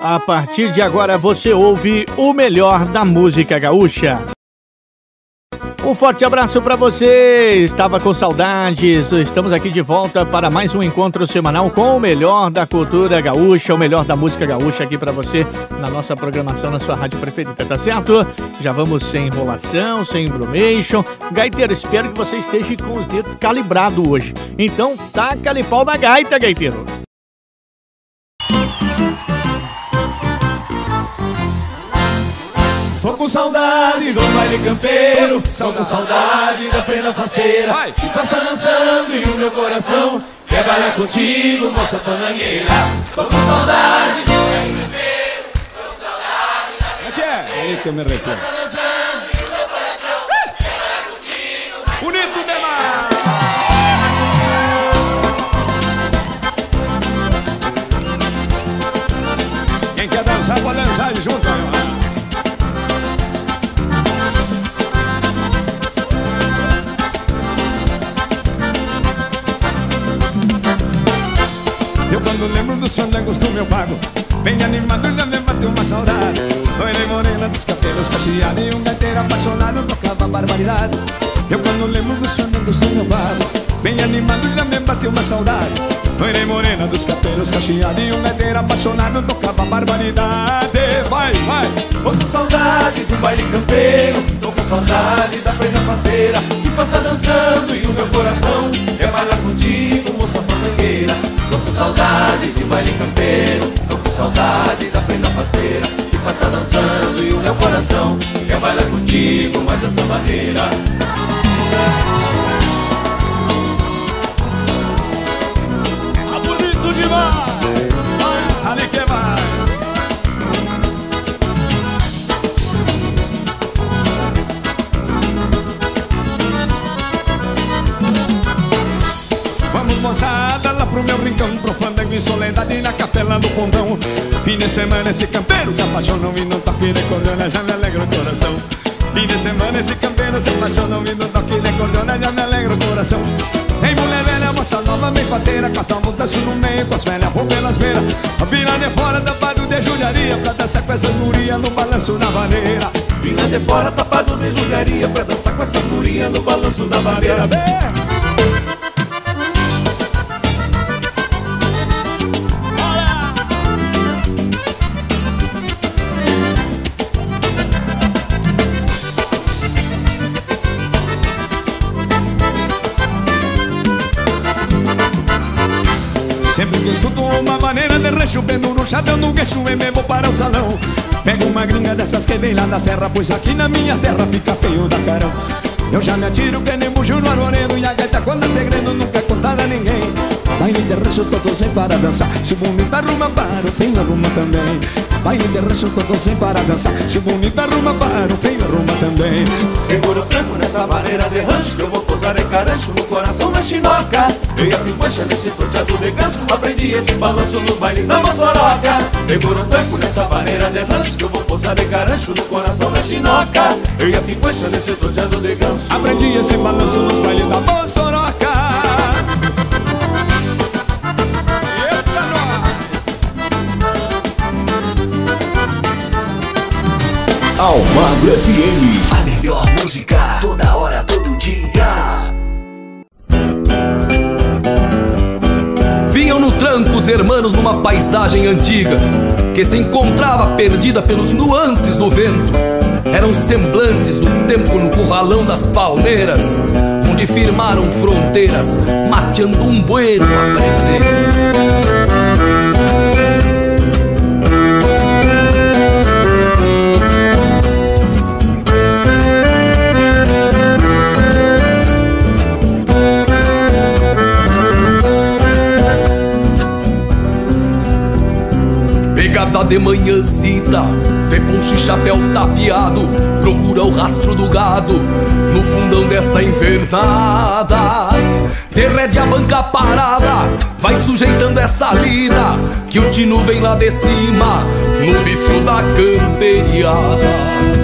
A partir de agora você ouve o melhor da música gaúcha. Um forte abraço para você. Estava com saudades. Estamos aqui de volta para mais um encontro semanal com o melhor da cultura gaúcha, o melhor da música gaúcha aqui para você na nossa programação na sua rádio preferida, tá certo? Já vamos sem enrolação, sem embromation. Gaiteiro, espero que você esteja com os dedos calibrados hoje. Então, taca-lhe pau da gaita, gaiteiro. Tô com saudade do baile campeiro Tô com saudade da prenda faceira Que passa dançando e o meu coração Quer bailar contigo, moça panangueira Tô com saudade do baile campeiro Tô com saudade da prenda faceira é. Aí que eu me arrependo Passa dançando e o meu coração Quer bailar contigo Bonito demais. Quem quer dançar pode dançar Quando lembro dos sonhos do meu pago Bem animado já me bateu uma saudade. Loira e morena dos cabelos cacheados E um gaiteiro apaixonado tocava barbaridade. Eu quando lembro dos sonhos do meu pago Bem animado já me bateu uma saudade. Loira e morena dos cabelos cacheados E um gaiteiro apaixonado tocava barbaridade. Vai, vai! Tô com saudade do baile campeiro Tô com saudade da prenda faceira Que passa dançando e o meu coração Quer bailar contigo, moça fandangueira Tô com saudade do baile campeiro Tô com saudade da prenda faceira Que passa dançando e o meu coração Quer bailar contigo, mais essa barreira Tá bonito demais! Pro meu rincão Pro fandango e soledade na capela do pontão. Fim de semana esse campeiro se apaixonou E não toque de cordona já me alegra o coração. Fim de semana esse campeiro se apaixonou E não toque de cordona já me alegra o coração. Tem mulher velha, moça nova, bem parceira Com as no meio, com as velhas vou pelas beiras. A vira de fora, tapado de judiaria Pra dançar com essa guria no balanço da vaneira Vinha de fora tapado de julgaria Pra dançar com essa guria no balanço da bandeira Sempre de rancho Bendo no queixo e me vou para o salão. Pego uma gringa dessas que vem lá da serra Pois aqui na minha terra fica feio da carão. Eu já me atiro que nem bujo no arvoredo E a gaita quando é segredo nunca é contada a ninguém. Baile de rancho todo sem para dançar. Se o bonito arruma para o feio arruma também Baile de rancho todo sem para dançar Se o bonito arruma para o feio arruma também Segura o tranco nessa vareira de rancho Que eu vou pousar em carancho no coração da chinoca Eu e a pinguancha nesse torteado de ganso Aprendi esse balanço nos bailes da Moçoroca Segura o tranco nessa vareira de rancho Que eu vou pousar em carancho no coração da chinoca Eu e a pinguancha nesse torteado de ganso Aprendi esse balanço nos bailes da Moçoroca Almagro FM. A melhor música toda hora, todo dia. Vinham no tranco os hermanos numa paisagem antiga que se encontrava perdida pelos nuances do vento. Eram semblantes do tempo no curralão das palmeiras, onde firmaram fronteiras, mateando um bueno a presente. Pegada de manhãzita, poncho e chapéu tapeado, procura o rastro do gado no fundão dessa invernada. De rédea banca parada, vai sujeitando essa lida, que o tino vem lá de cima, no vício da camperiada.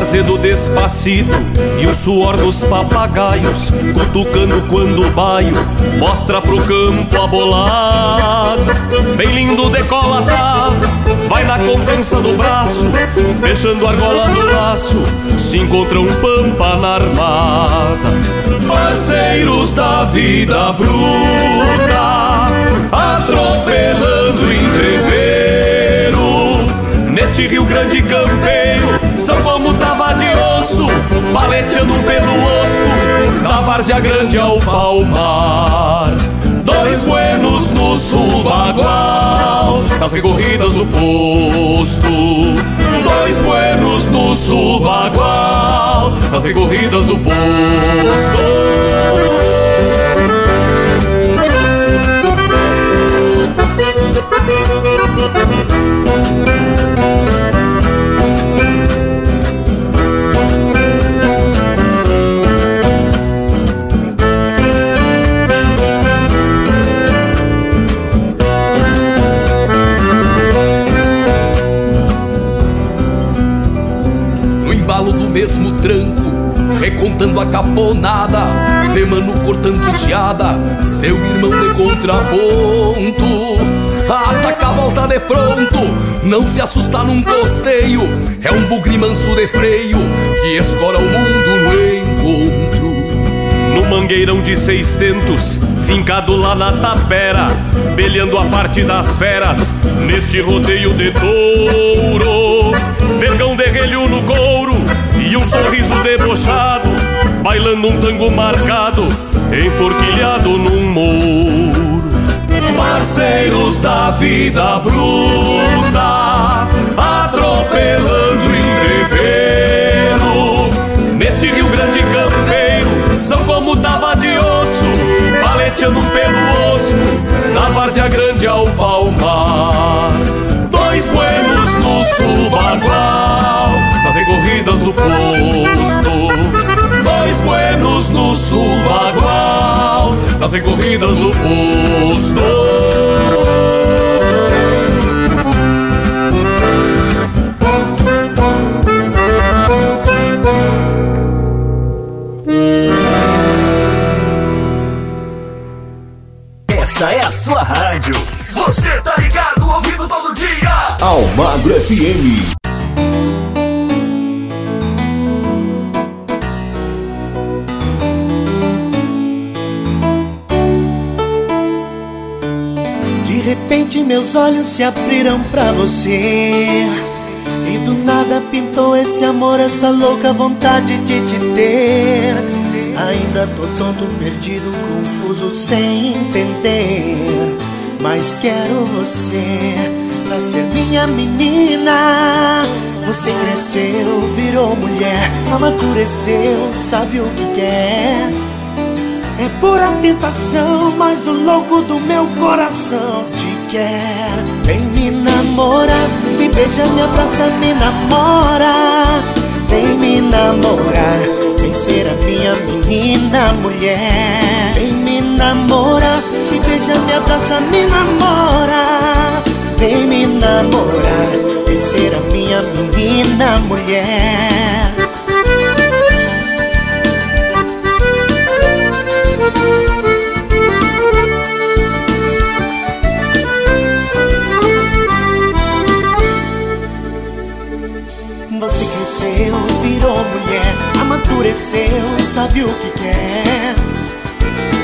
No varzedo despacito e o suor dos papagaios Cutucando quando o baio mostra pro campo abolado Bem lindo decolatado, vai na confiança do braço, fechando a argola do laço, se encontra um pampa na armada. Parceiros da vida bruta, atropelando entreveiro, nesse Rio Grande campeiro, são osso, paleteando pelo osso, da várzea grande ao palmar. Dois buenos no subagual Das recorridas do posto. Dois buenos no subagual Das recorridas do posto recontando a caponada, de mano cortando geada, seu irmão de contraponto. Ataca a volta de pronto, não se assusta num costeio, é um bugre manso de freio que escora o mundo no encontro. No mangueirão de seis tentos, fincado lá na tapera, belhando a parte das feras, neste rodeio de touro. Vergão de relho no couro, e um sorriso debochado, bailando um tango marcado, enforquilhado num mouro. Parceiros da vida bruta, atropelando entreveiro. Neste Rio Grande campeiro, são como tava de osso, paleteando pelo osso, da várzea grande ao palmar. Dois buenos no subagual buenos no subagual das recorridas do posto. Essa é a sua rádio. Você tá ligado, ouvindo todo dia. Almagro FM. Repente meus olhos se abriram pra você. E do nada pintou esse amor, essa louca vontade de te ter. Ainda tô tonto, perdido, confuso, sem entender. Mas quero você pra ser minha menina. Você cresceu, virou mulher, amadureceu, sabe o que quer. É pura tentação, mas o louco do meu coração te quer. Vem me namorar, me beija, me abraça, me namora. Vem me namorar, vem ser a minha menina mulher. Vem me namorar, me beija, me abraça, me namora. Vem me namorar, vem ser a minha menina mulher. Sabe o que quer.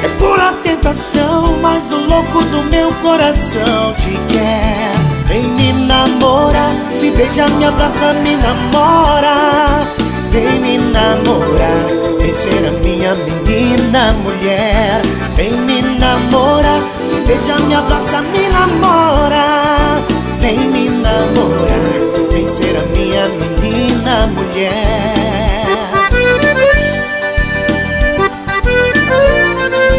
É pura tentação, mas o louco do meu coração te quer. Vem me namorar, me beija, me abraça, me namora. Vem me namorar, vem ser a minha menina mulher. Vem me namorar, me beija, me abraça, me namora. Vem me namorar, vem ser a minha menina mulher.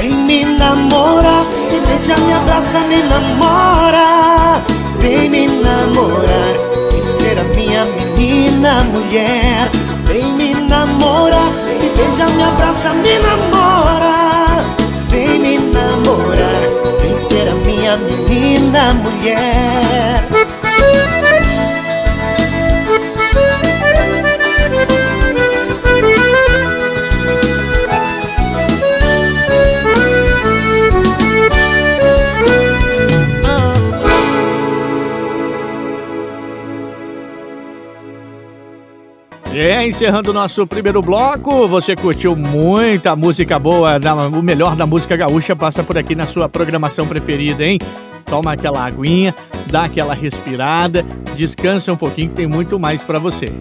Vem me namorar, me beija, me abraça, me namora. Vem me namorar, vem ser a minha menina mulher. Vem me namorar, me beija, me abraça, me namora. Vem me namorar, vem ser a minha menina mulher Vem me namorar, me beija, me abraça, me namora Vem me namorar, vem ser a minha menina mulher É, encerrando o nosso primeiro bloco, você curtiu muita música boa, o melhor da música gaúcha passa por aqui na sua programação preferida, hein? Toma aquela aguinha, dá aquela respirada, descansa um pouquinho que tem muito mais para você.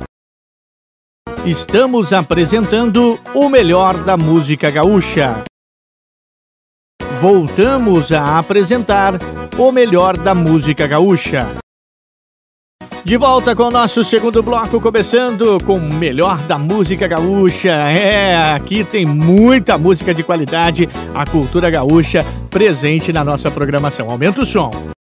Estamos apresentando o melhor da música gaúcha. Voltamos a apresentar o melhor da música gaúcha. De volta com o nosso segundo bloco, começando com o melhor da música gaúcha. É, aqui tem muita música de qualidade, a cultura gaúcha presente na nossa programação. Aumenta o som.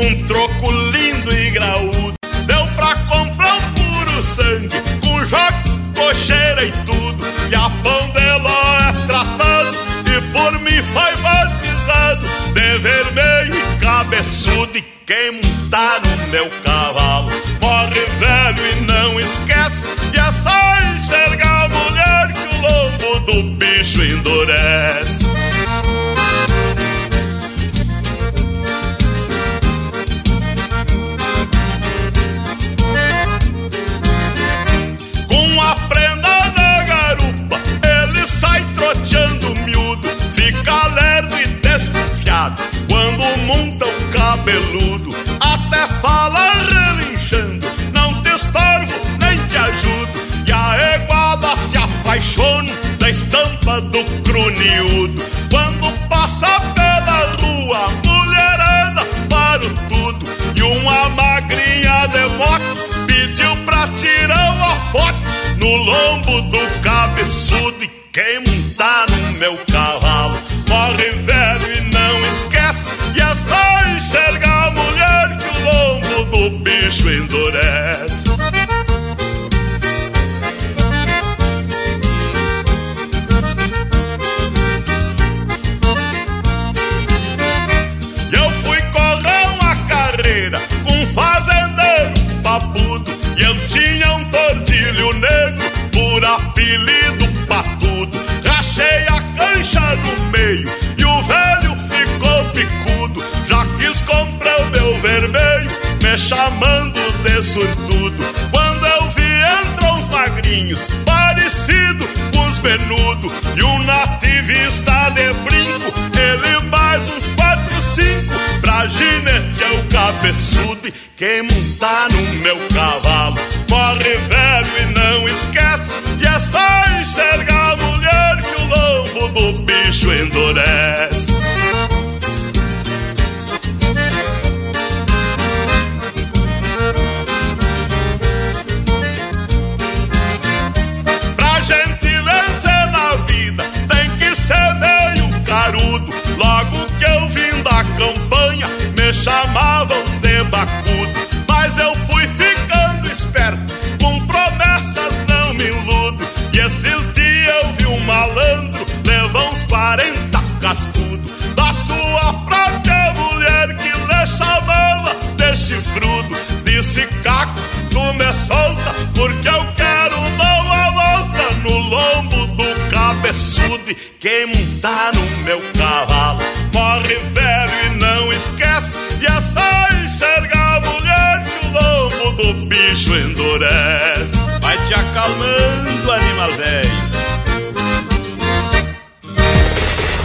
Um troco lindo e graúdo. Deu pra comprar um puro sangue, com jogo, cocheira e tudo. E a pão de ló é tratado, e por mim foi batizado de vermelho e cabeçudo. E quem montar no meu cavalo morre velho e não esquece. E é só enxergar a mulher que o lombo do bicho endurece. Monta um cabeludo, até fala relinchando. Não te estorvo, nem te ajudo. E a eguada se apaixona da estampa do cruniúdo. Quando passa pela rua, mulherada para o tudo. E uma magrinha de moto pediu pra tirar uma foto no lombo do cabeçudo. E quem montar no meu meio e o velho ficou picudo. Já quis comprar o meu vermelho, me chamando de surtudo. Quando eu vi entrou uns magrinhos, parecido com os menudo. E um nativista de brinco, ele mais uns quatro, cinco. Pra ginete é o cabeçudo e quem montar no meu cavalo morre velho e não esquece. E é só enxergar a mulher que o lombo do bicho endurece. Pra gente vencer na vida tem que ser meio carudo. Logo que eu vim da campanha me chamavam de bacudo. Mas eu 40 cascudo da sua própria mulher que lhe chamava de chifrudo. Disse Caco, tu me solta, porque eu quero dar uma volta no lombo do cabeçudo. Quem montar no meu cavalo morre velho e não esquece. E é só enxergar a mulher que o lombo do bicho endurece. Vai te acalmando, animal velho.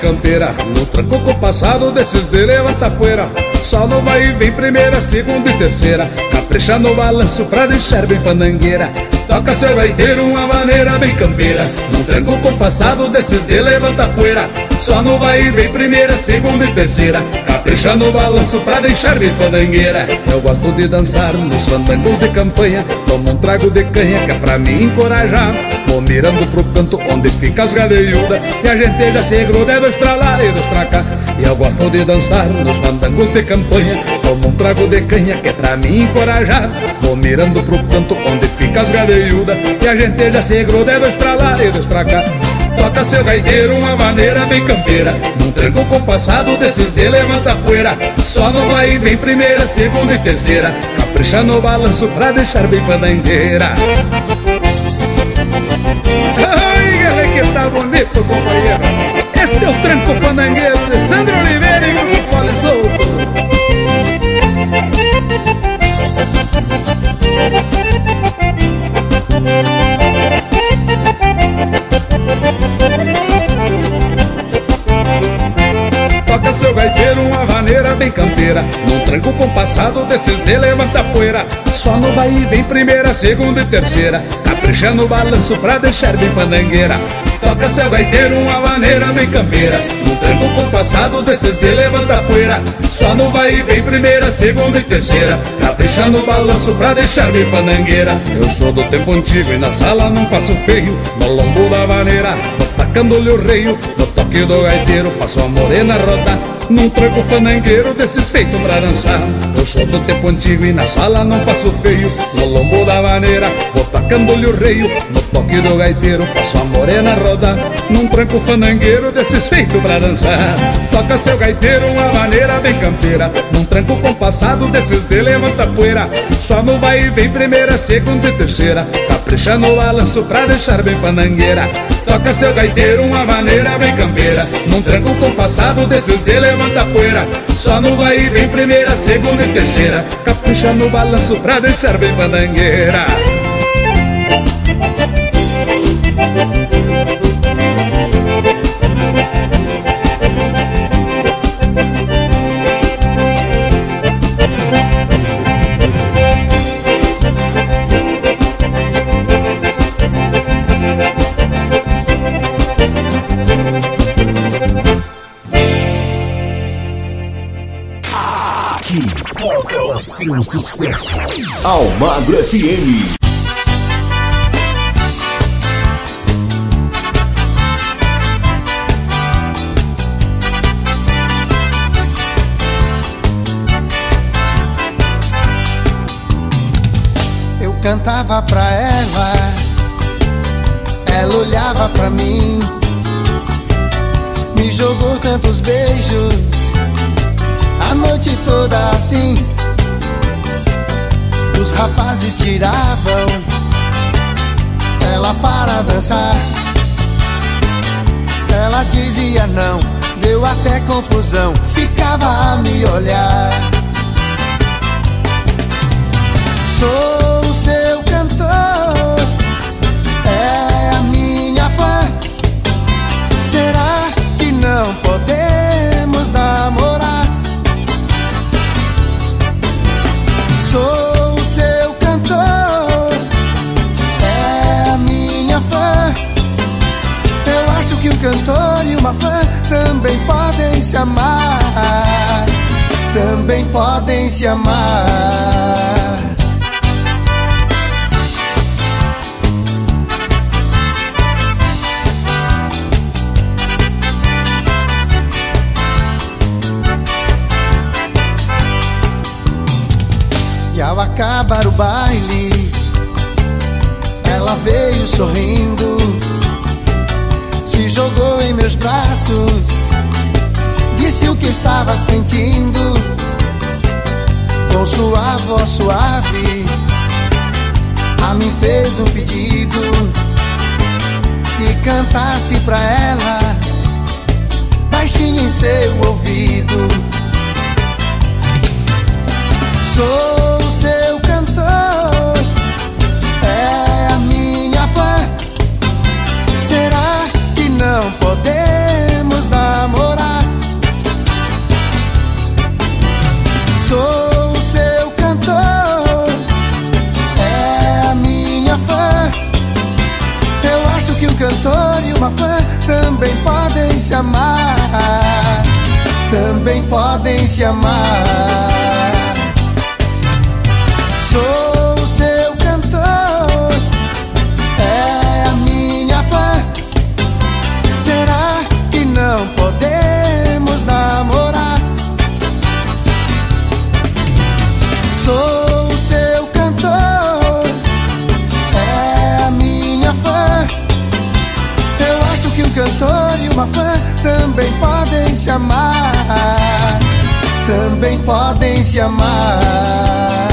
Campeira. No tranco compassado desses de levanta poeira. Só no vai e vem primeira, segunda e terceira. Capricha no balanço pra deixar bem fandangueira Toca seu gaiteiro uma maneira bem campeira. No tranco compassado desses de levanta poeira. Só no vai e vem primeira, segunda e terceira Capricha no balanço pra deixar bem fandangueira. Eu gosto de dançar nos fandangos de campanha Tomo um trago de canha que é pra me encorajar. Vou mirando pro canto onde fica as galeiudas E a gente já se gruda dois pra lá e dois pra cá. E eu gosto de dançar nos fandangos de campanha Tomo um trago de canha que é pra me encorajar. Vou mirando pro canto onde fica as galeiudas e a gente já se gruda dois pra lá e dois pra cá Toca seu gaiteiro uma maneira bem campeira. Num tranco compassado desses de levanta poeira. Só no vai e vem primeira, segunda e terceira. Capricha no balanço pra deixar bem fandangueira Ai, que tá bonito, companheiro. Este é o tranco fandangueiro de Sandro Oliveira e Grupo Fole Solto Toca seu gaiteiro uma maneira bem campeira. Num tranco compassado desses de levanta poeira. Só no e vem primeira, segunda e terceira. Capricha no balanço pra deixar bem fandangueira Toca seu gaiteiro uma maneira bem campeira. Num tranco compassado desses de levanta poeira. Só no vai vem primeira, segunda e terceira. Capricha no balanço pra deixar bem fandangueira Eu sou do tempo antigo e na sala não faço feio. No lombo da maneira, vou tacando-lhe o reio Toque do gaiteiro faço a morena rodar num tranco fanangueiro desses feitos pra dançar. Eu sou do tempo antigo e na sala não faço feio. No lombo da maneira, vou tacando-lhe o reio. No toque do gaiteiro, faço a morena rodar. Num tranco fanangueiro desses feitos pra dançar. Toca seu gaiteiro uma maneira bem campeira. Num tranco compassado desses de levanta poeira. Só no vai e vem primeira, segunda e terceira. Capricha no balanço pra deixar bem fanangueira. Toca seu gaiteiro uma maneira bem campeira. Num tranco compassado desses de levanta poeira. Só no vai e vem primeira, segunda e terceira. Capricha no balanço pra deixar bem fandangueira o seu sucesso. Almagro FM. Eu cantava pra ela, ela olhava pra mim, me jogou tantos beijos, a noite toda assim. Os rapazes tiravam ela para dançar. Ela dizia não, deu até confusão, ficava a me olhar. Sou o seu cantor, é a minha fã. Será fã também podem se amar. Também podem se amar. E ao acabar o baile, ela veio sorrindo, se jogou em meus braços, disse o que estava sentindo, com sua voz suave, a mim fez um pedido que cantasse pra ela, baixinho em seu ouvido. Sou podemos namorar? Sou seu cantor, é a minha fã. Eu acho que um cantor e uma fã também podem se amar. Também podem se amar. Sou podemos namorar? Sou seu cantor, é a minha fã. Eu acho que um cantor e uma fã também podem se amar. Também podem se amar.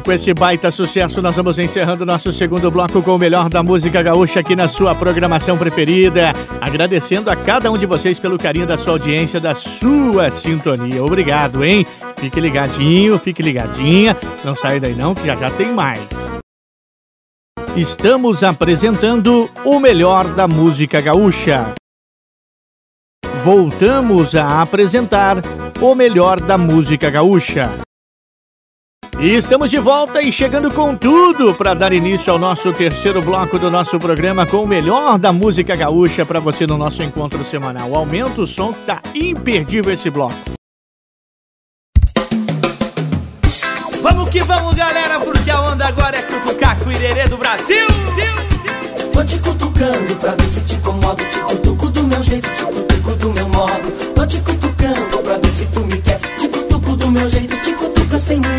E com esse baita sucesso, nós vamos encerrando nosso segundo bloco com o melhor da música gaúcha aqui na sua programação preferida. Agradecendo a cada um de vocês pelo carinho da sua audiência, da sua sintonia. Obrigado, hein? Fique ligadinho, fique ligadinha. Não saia daí não, que já já tem mais. Estamos apresentando o melhor da música gaúcha. Voltamos a apresentar o melhor da música gaúcha. E estamos de volta e chegando com tudo para dar início ao nosso terceiro bloco do nosso programa com o melhor da música gaúcha para você no nosso encontro semanal. Aumenta o som que tá imperdível esse bloco. Vamos que vamos, galera, porque a onda agora é cutucar com o irerê do Brasil. Tô te cutucando pra ver se te incomodo. Te cutuco do meu jeito, te cutuco do meu modo. Tô te cutucando pra ver se tu me quer. Te cutuco do meu jeito, te cutuca sem mulher.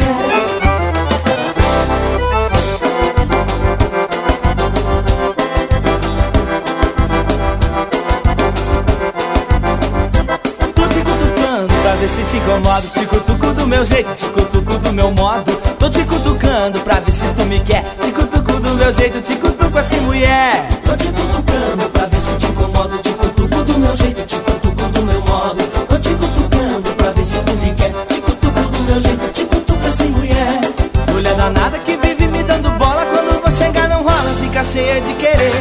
Tô te cutucando pra ver se te incomodo. Te cutuco do meu jeito, te cutuco do meu modo. Tô te cutucando pra ver se tu me quer. Te cutuco do meu jeito, te cutuco assim, mulher. Tô te cutucando pra ver se te incomodo. Te cutuco do meu jeito, te cutuco do meu modo. Danada que vive me dando bola. Quando vou chegar não rola, fica cheia de querer.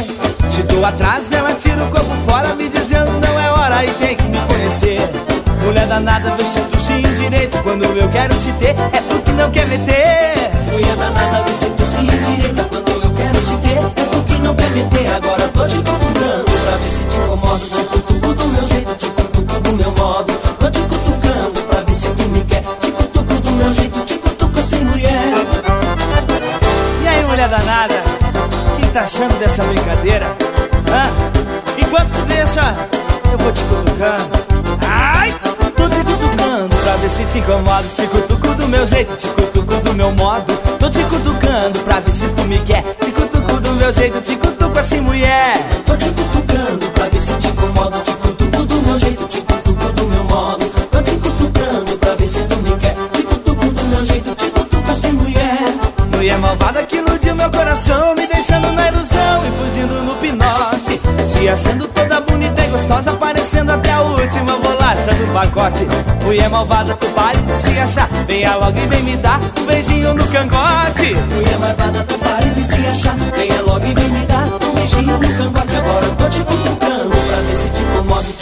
Se tô atrás, ela tira o corpo fora, me dizendo não é hora e tem que me conhecer. Mulher danada, vê se tu se endireita. Quando eu quero te ter, é tu que não quer meter. Mulher danada, vê se tu se tá achando dessa brincadeira? Hã? Enquanto tu deixa, eu vou te cutucando. Ai! Tô te cutucando pra ver se te incomodo. Te cutuco do meu jeito, te cutuco do meu modo. Tô te cutucando pra ver se tu me quer. Te cutuco do meu jeito, te cutuco assim, mulher. Tô te cutucando pra ver se te incomodo. Te cutuco do meu jeito, te coração, me deixando na ilusão e fugindo no pinote. Se achando toda bonita e gostosa, parecendo até a última bolacha do pacote. Mulher malvada, tu pare de se achar, venha logo e vem me dar um beijinho no cangote. Mulher malvada, tu pare de se achar. Venha logo e vem me dar um beijinho no cangote. Agora eu tô te cutucando pra ver se te incomodo.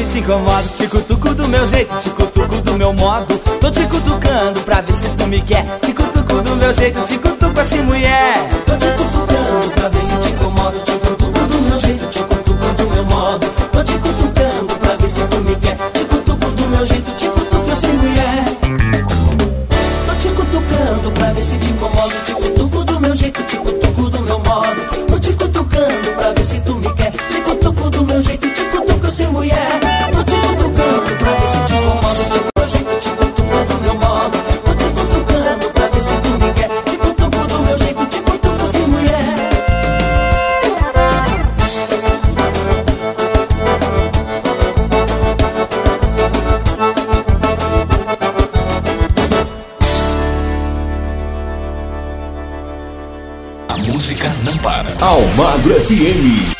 se te incomodo Te cutuco do meu jeito, te cutuco do meu modo. Tô te cutucando pra ver se tu me quer Te cutuco do meu jeito, te cutuco assim mulher. Tô te cutucando pra ver se te incomodo Te cutuco do meu jeito, te cutuco do meu modo. Tô te cutucando pra ver se tu me quer Te cutuco do meu jeito, te cutuco assim mulher. Tô te cutucando pra ver se te incomodo Te cutuco Agro FM.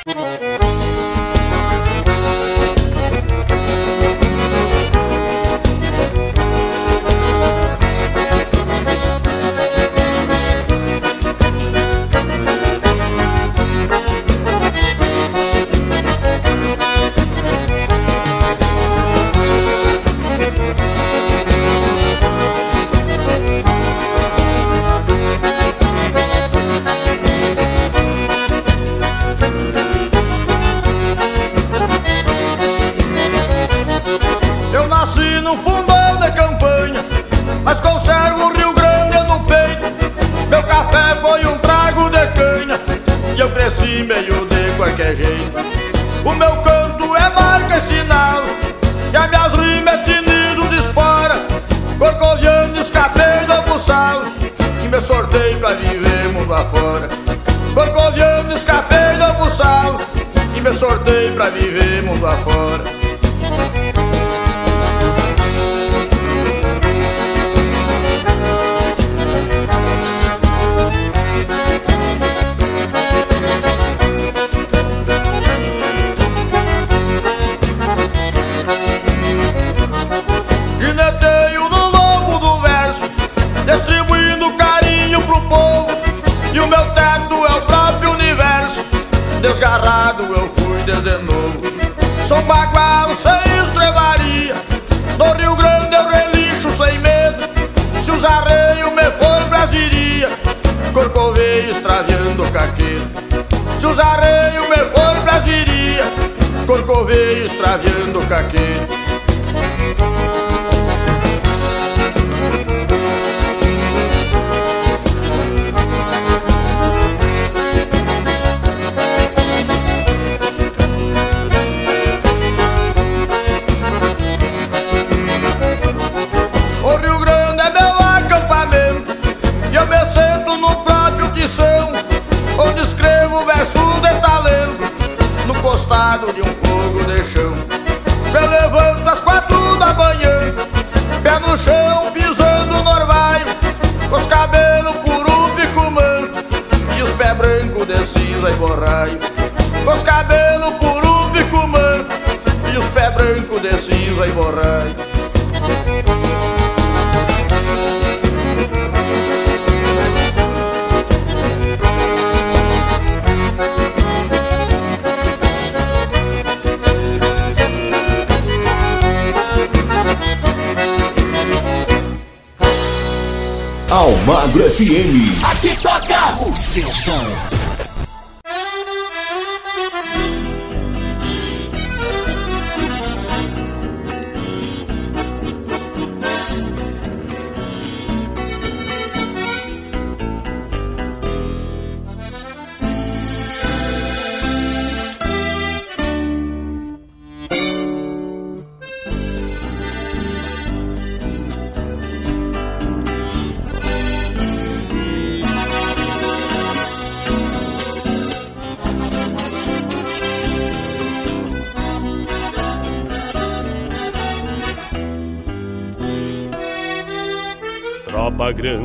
Agro FM. Aqui toca o seu som.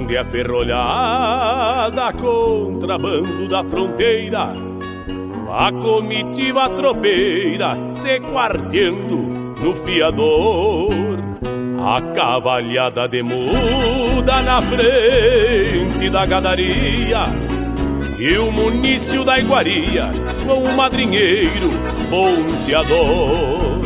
onde a ferrolhada contrabando da fronteira, a comitiva tropeira se quarteando no fiador, a cavalhada de muda na frente da gadaria, e o munício da iguaria com o madrinheiro ponteador.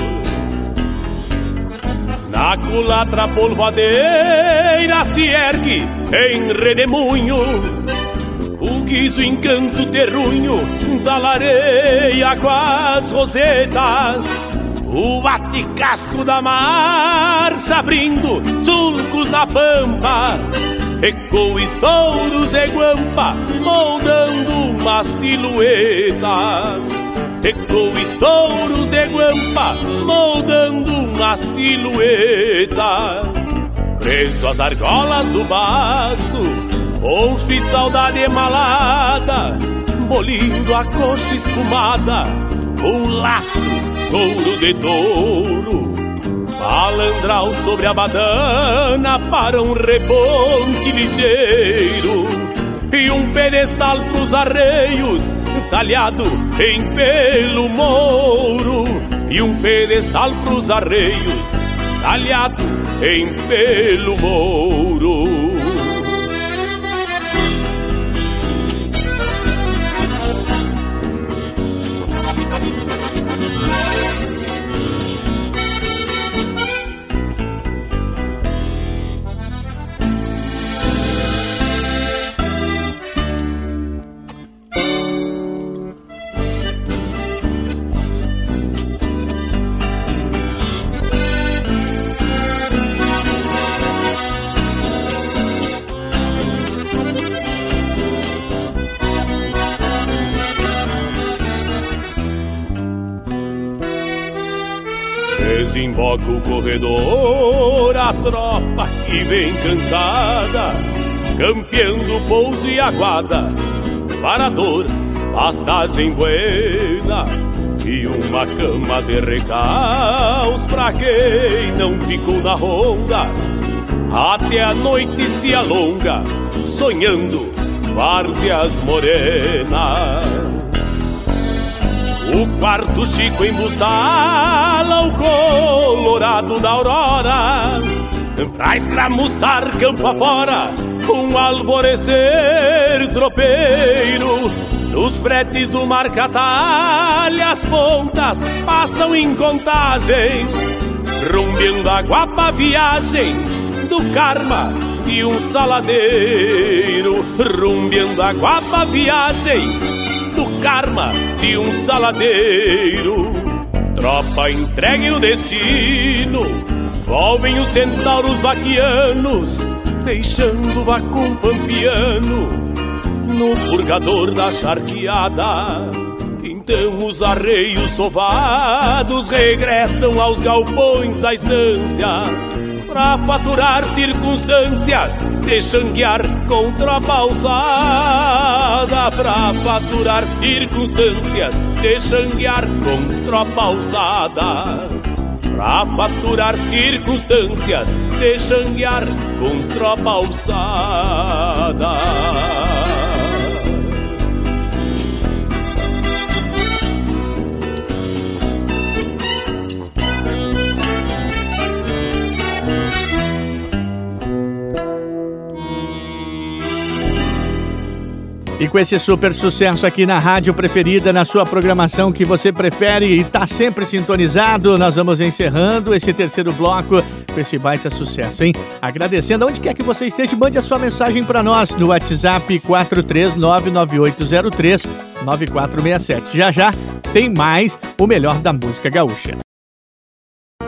Na culatra polvadeira se ergue em redemoinho O guiso encanto terrunho da lareia com as rosetas O bate-casco da marça abrindo sulcos na pampa E com estouros de guampa moldando uma silhueta e com estouros de guampa moldando uma silhueta. Preso às argolas do basto, e saudade emalada, bolindo a coxa espumada, um laço, couro de touro. Malandral sobre a badana para um reponte ligeiro e um pedestal pros arreios talhado em pelo mouro e um pedestal pros arreios talhado em pelo mouro. Corredor, a tropa que vem cansada, campeando pouso e aguada, parador, pastagem buena e uma cama de recaus pra quem não ficou na ronda. Até a noite se alonga, sonhando várzeas morenas. O quarto Chico embuçala o colorado da aurora. Pra escramuçar campo afora Um alvorecer tropeiro. Nos bretes do mar catalha As pontas passam em contagem. Rumbeando a guapa viagem Do karma de um saladeiro. Rumbeando a guapa viagem do karma de um saladeiro. Tropa entregue no destino, volvem os centauros vaquianos, deixando o vacum pampiano no purgador da charqueada. Então os arreios sovados regressam aos galpões da estância pra faturar circunstâncias de xanguear com tropa alçada pra faturar circunstâncias de xanguear com tropa alçada pra faturar circunstâncias de xanguear com tropa E com esse super sucesso aqui na rádio preferida, na sua programação que você prefere e está sempre sintonizado, nós vamos encerrando esse terceiro bloco com esse baita sucesso, hein? Agradecendo, onde quer que você esteja, mande a sua mensagem para nós no WhatsApp 43998039467. Já já tem mais o melhor da música gaúcha.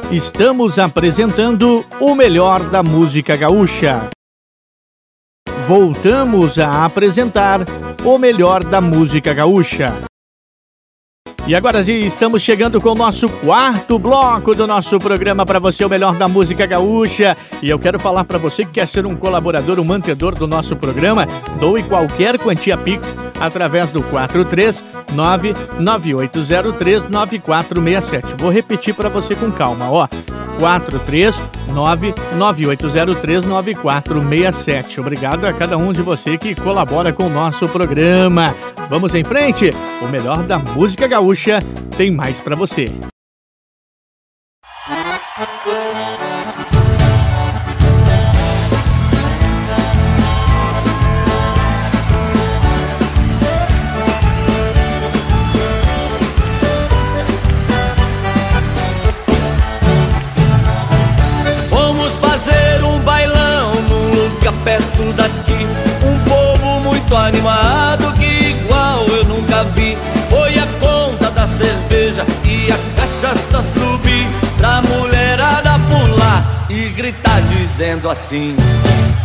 Estamos apresentando o melhor da música gaúcha voltamos a apresentar o melhor da música gaúcha. E agora estamos chegando com o nosso quarto bloco do nosso programa para você, o melhor da música gaúcha. E eu quero falar para você que quer ser um colaborador, um mantedor do nosso programa, doe qualquer quantia Pix através do 43998039467. Vou repetir para você com calma, ó. 43998039467. Obrigado a cada um de você que colabora com o nosso programa. Vamos em frente? O melhor da música gaúcha tem mais para você. Vamos fazer um bailão no lugar perto daqui, um povo muito animado e gritar dizendo assim: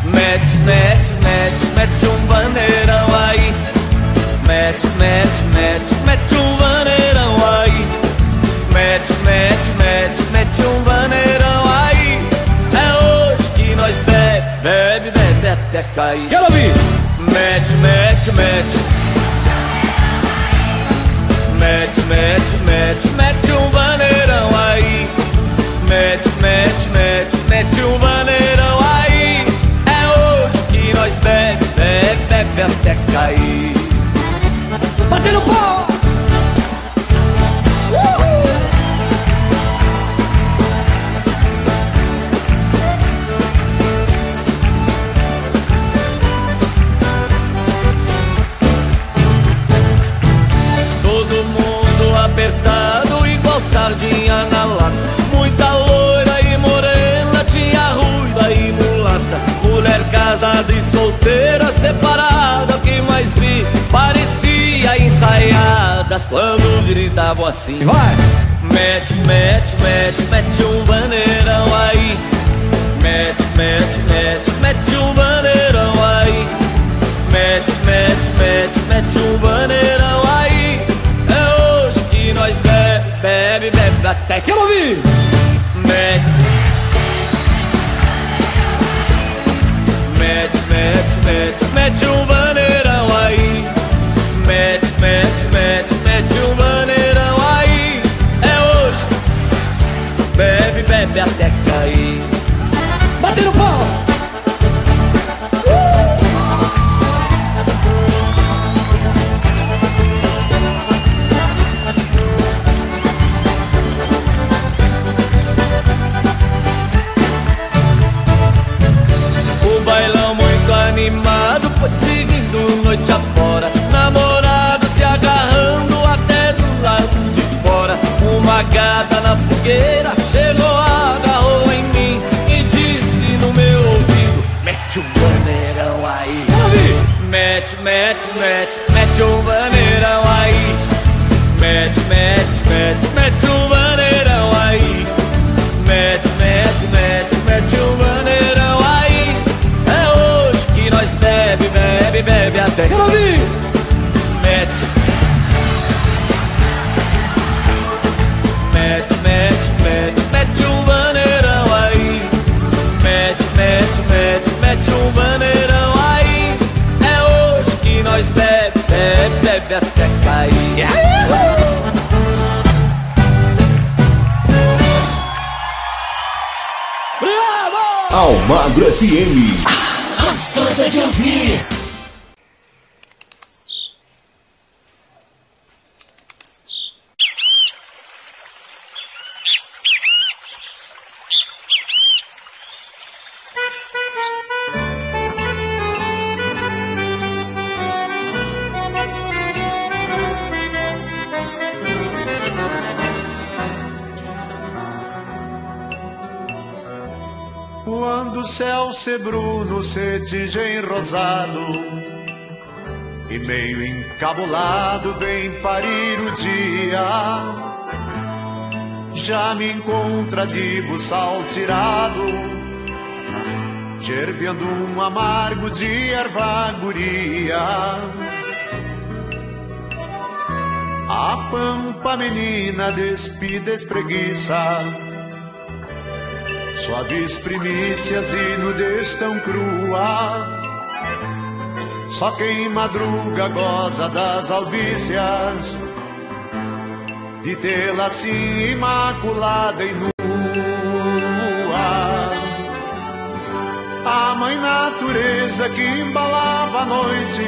Mete, mete, mete, mete um vaneirão aí. Mete, mete, mete, mete um vaneirão aí. Mete, mete, mete, mete um vaneirão aí. É hoje que nós bebe, bebe, bebe até cair. Quero ouvir! Mete, mete. Mete, mete, mete, assim Vai! Mete, mete, mete, mete Almagro FM. Gostosa de ouvir. Rosado E meio encabulado vem parir o dia. Já me encontra de buçal tirado Gerviando um amargo de erva guria. A pampa menina despida espreguiça Suaves primícias e nudez tão crua Só quem madruga goza das albícias De tê-la assim imaculada e nua. A mãe natureza que embalava a noite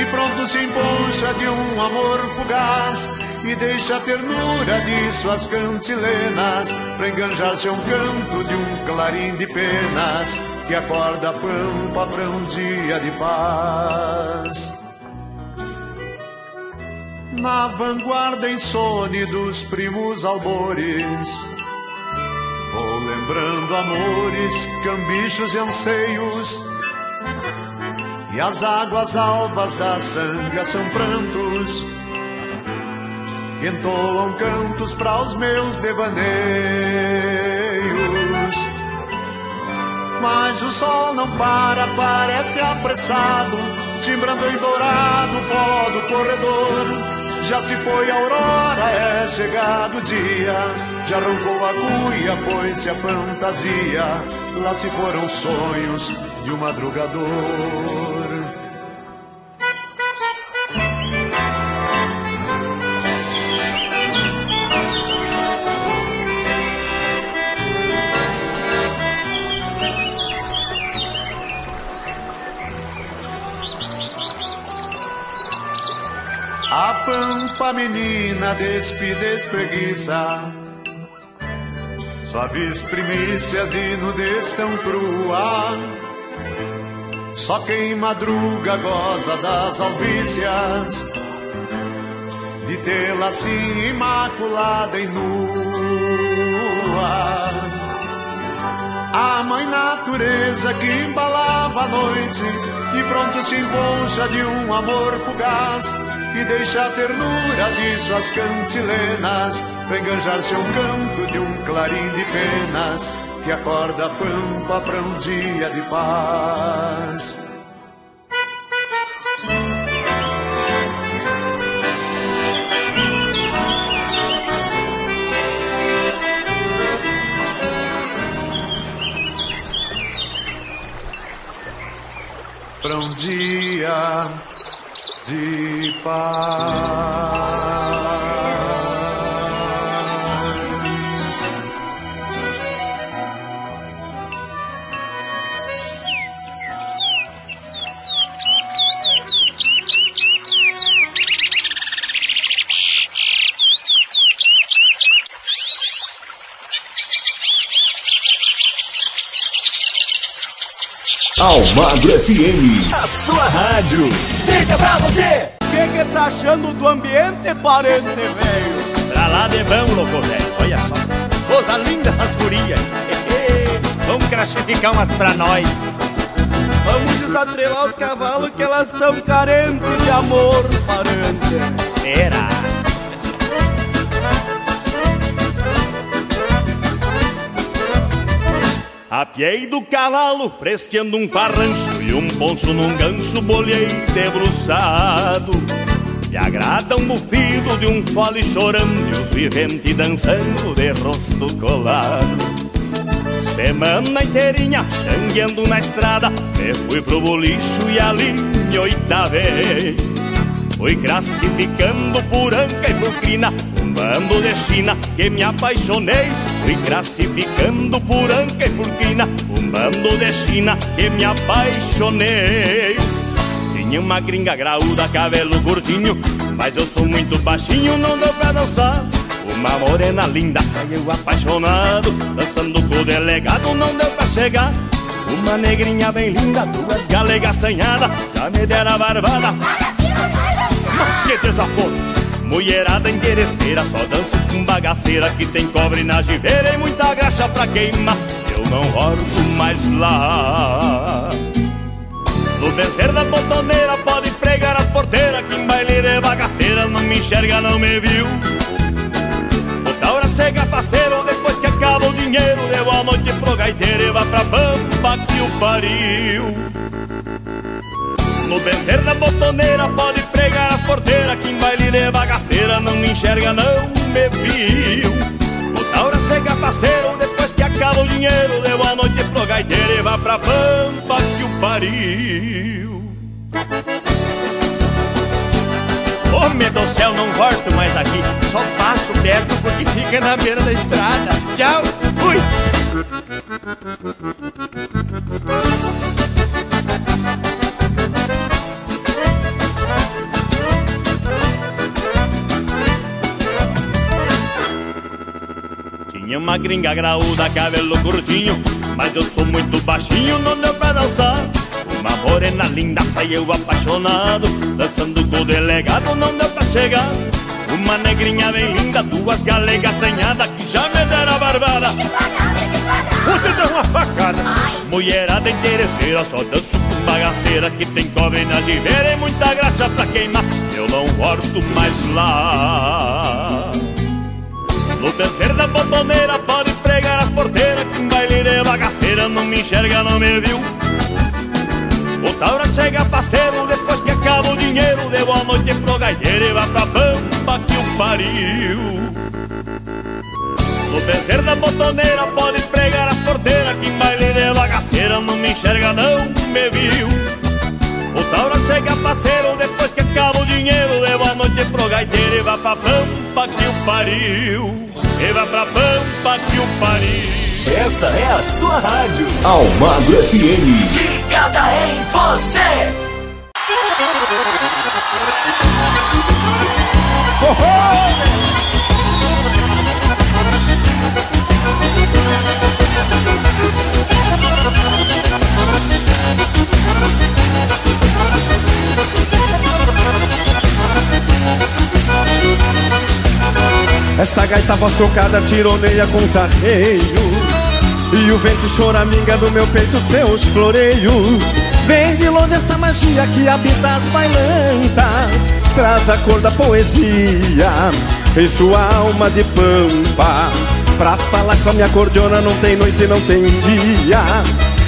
E pronto se emponcha de um amor fugaz e deixa a ternura de suas cantilenas pra enganjar-se a um canto de um clarim de penas que acorda a pampa pra um dia de paz. Na vanguarda insone dos primos albores, vou lembrando amores, cambichos e anseios E as águas alvas da sanga são prantos entoam cantos para os meus devaneios. Mas o sol não para, parece apressado, timbrando em dourado o pó do corredor. Já se foi a aurora, é chegado o dia. Já arrancou a cuia, põe-se a fantasia. Lá se foram os sonhos de um madrugador. A pampa menina despe despreguiça. Suaves primícias de nudez tão crua. Só quem madruga goza das alvícias. De tê-la assim imaculada e nua A mãe natureza que embalava a noite E pronto se enconcha de um amor fugaz e deixa a ternura de suas cantilenas enganjar-se um canto de um clarim de penas que acorda a pampa para um dia de paz. Para um dia de paz. Almagro FM, a sua rádio. Fica pra você! O que que tá achando do ambiente, parente velho? Pra lá de vamos, louco velho. Olha só. Coisa linda essas gurias. Vamos classificar umas pra nós. Vamos desatrelar os cavalos que elas tão carentes de amor, parente. Será? Apiei do cavalo, fresteando um parrancho E um poncho num gancho, bolhei debruçado. Me agrada um bufido de um fole chorando E os viventes dançando de rosto colado. Semana inteirinha, xangueando na estrada Me fui pro bolicho e ali me oitavei. Fui classificando por anca e por crina Um bando de China que me apaixonei Fui classificando por anca e por crina Um bando de China que me apaixonei. Tinha uma gringa graúda, cabelo curtinho Mas eu sou muito baixinho, não deu pra dançar. Uma morena linda, saiu apaixonado Dançando com o delegado, não deu pra chegar. Uma negrinha bem linda, duas galegas assanhadas Já me deram a barbada. Mas que desaforo Mulherada interesseira, só danço com bagaceira Que tem cobre na giveira e muita graxa pra queimar. Eu não volto mais lá. No vencer da botoneira pode pregar as porteiras Que em baile de bagaceira não me enxerga, não me viu. Outra hora chega parceiro, depois que acaba o dinheiro Deu a noite pro gaiteiro e vai pra pampa que o pariu. No vencer da botoneira pode pregar as porteiras Que em baile de bagaceira não me enxerga, não me viu. Outra hora chega parceiro, depois que acaba o dinheiro Deu a noite pro gaiteiro e vai pra pampa que o pariu. Homem do céu, não volto mais aqui Só passo perto porque fica na beira da estrada. Tchau, fui Uma gringa graúda, cabelo curtinho Mas eu sou muito baixinho, não deu pra dançar. Uma morena linda, saiu apaixonado Dançando com o delegado, não deu pra chegar. Uma negrinha bem linda, duas galegas assanhadas Que já me deram a barbada. Vou te dar uma facada. Mulherada interesseira Só danço com bagaceira Que tem cobre na giveira E muita graça pra queimar. Eu não volto mais lá No terceiro da botoneira Pode pregar as porteiras Que um baile de bagaceira Não me enxerga, não me viu. O Taura chega parceiro depois que acaba o dinheiro Deu a noite pro gaiteiro e vai pra pampa que o pariu. No vencer da botoneira pode pregar as porteiras Que em baile de bagaceira não me enxerga não me viu. O Taura chega parceiro depois que acaba o dinheiro Deu a noite pro gaiteiro e vai pra pampa que o pariu E vai pra pampa que o pariu essa é a sua rádio. Almagro FM. Ligada em você. Esta gaita voz trocada tironeia com os arreios. E o vento choraminga no meu peito seus floreios. Vem de longe esta magia que habita as bailantas. Traz a cor da poesia em sua alma de pampa. Pra falar com a minha cordiona não tem noite, não tem dia.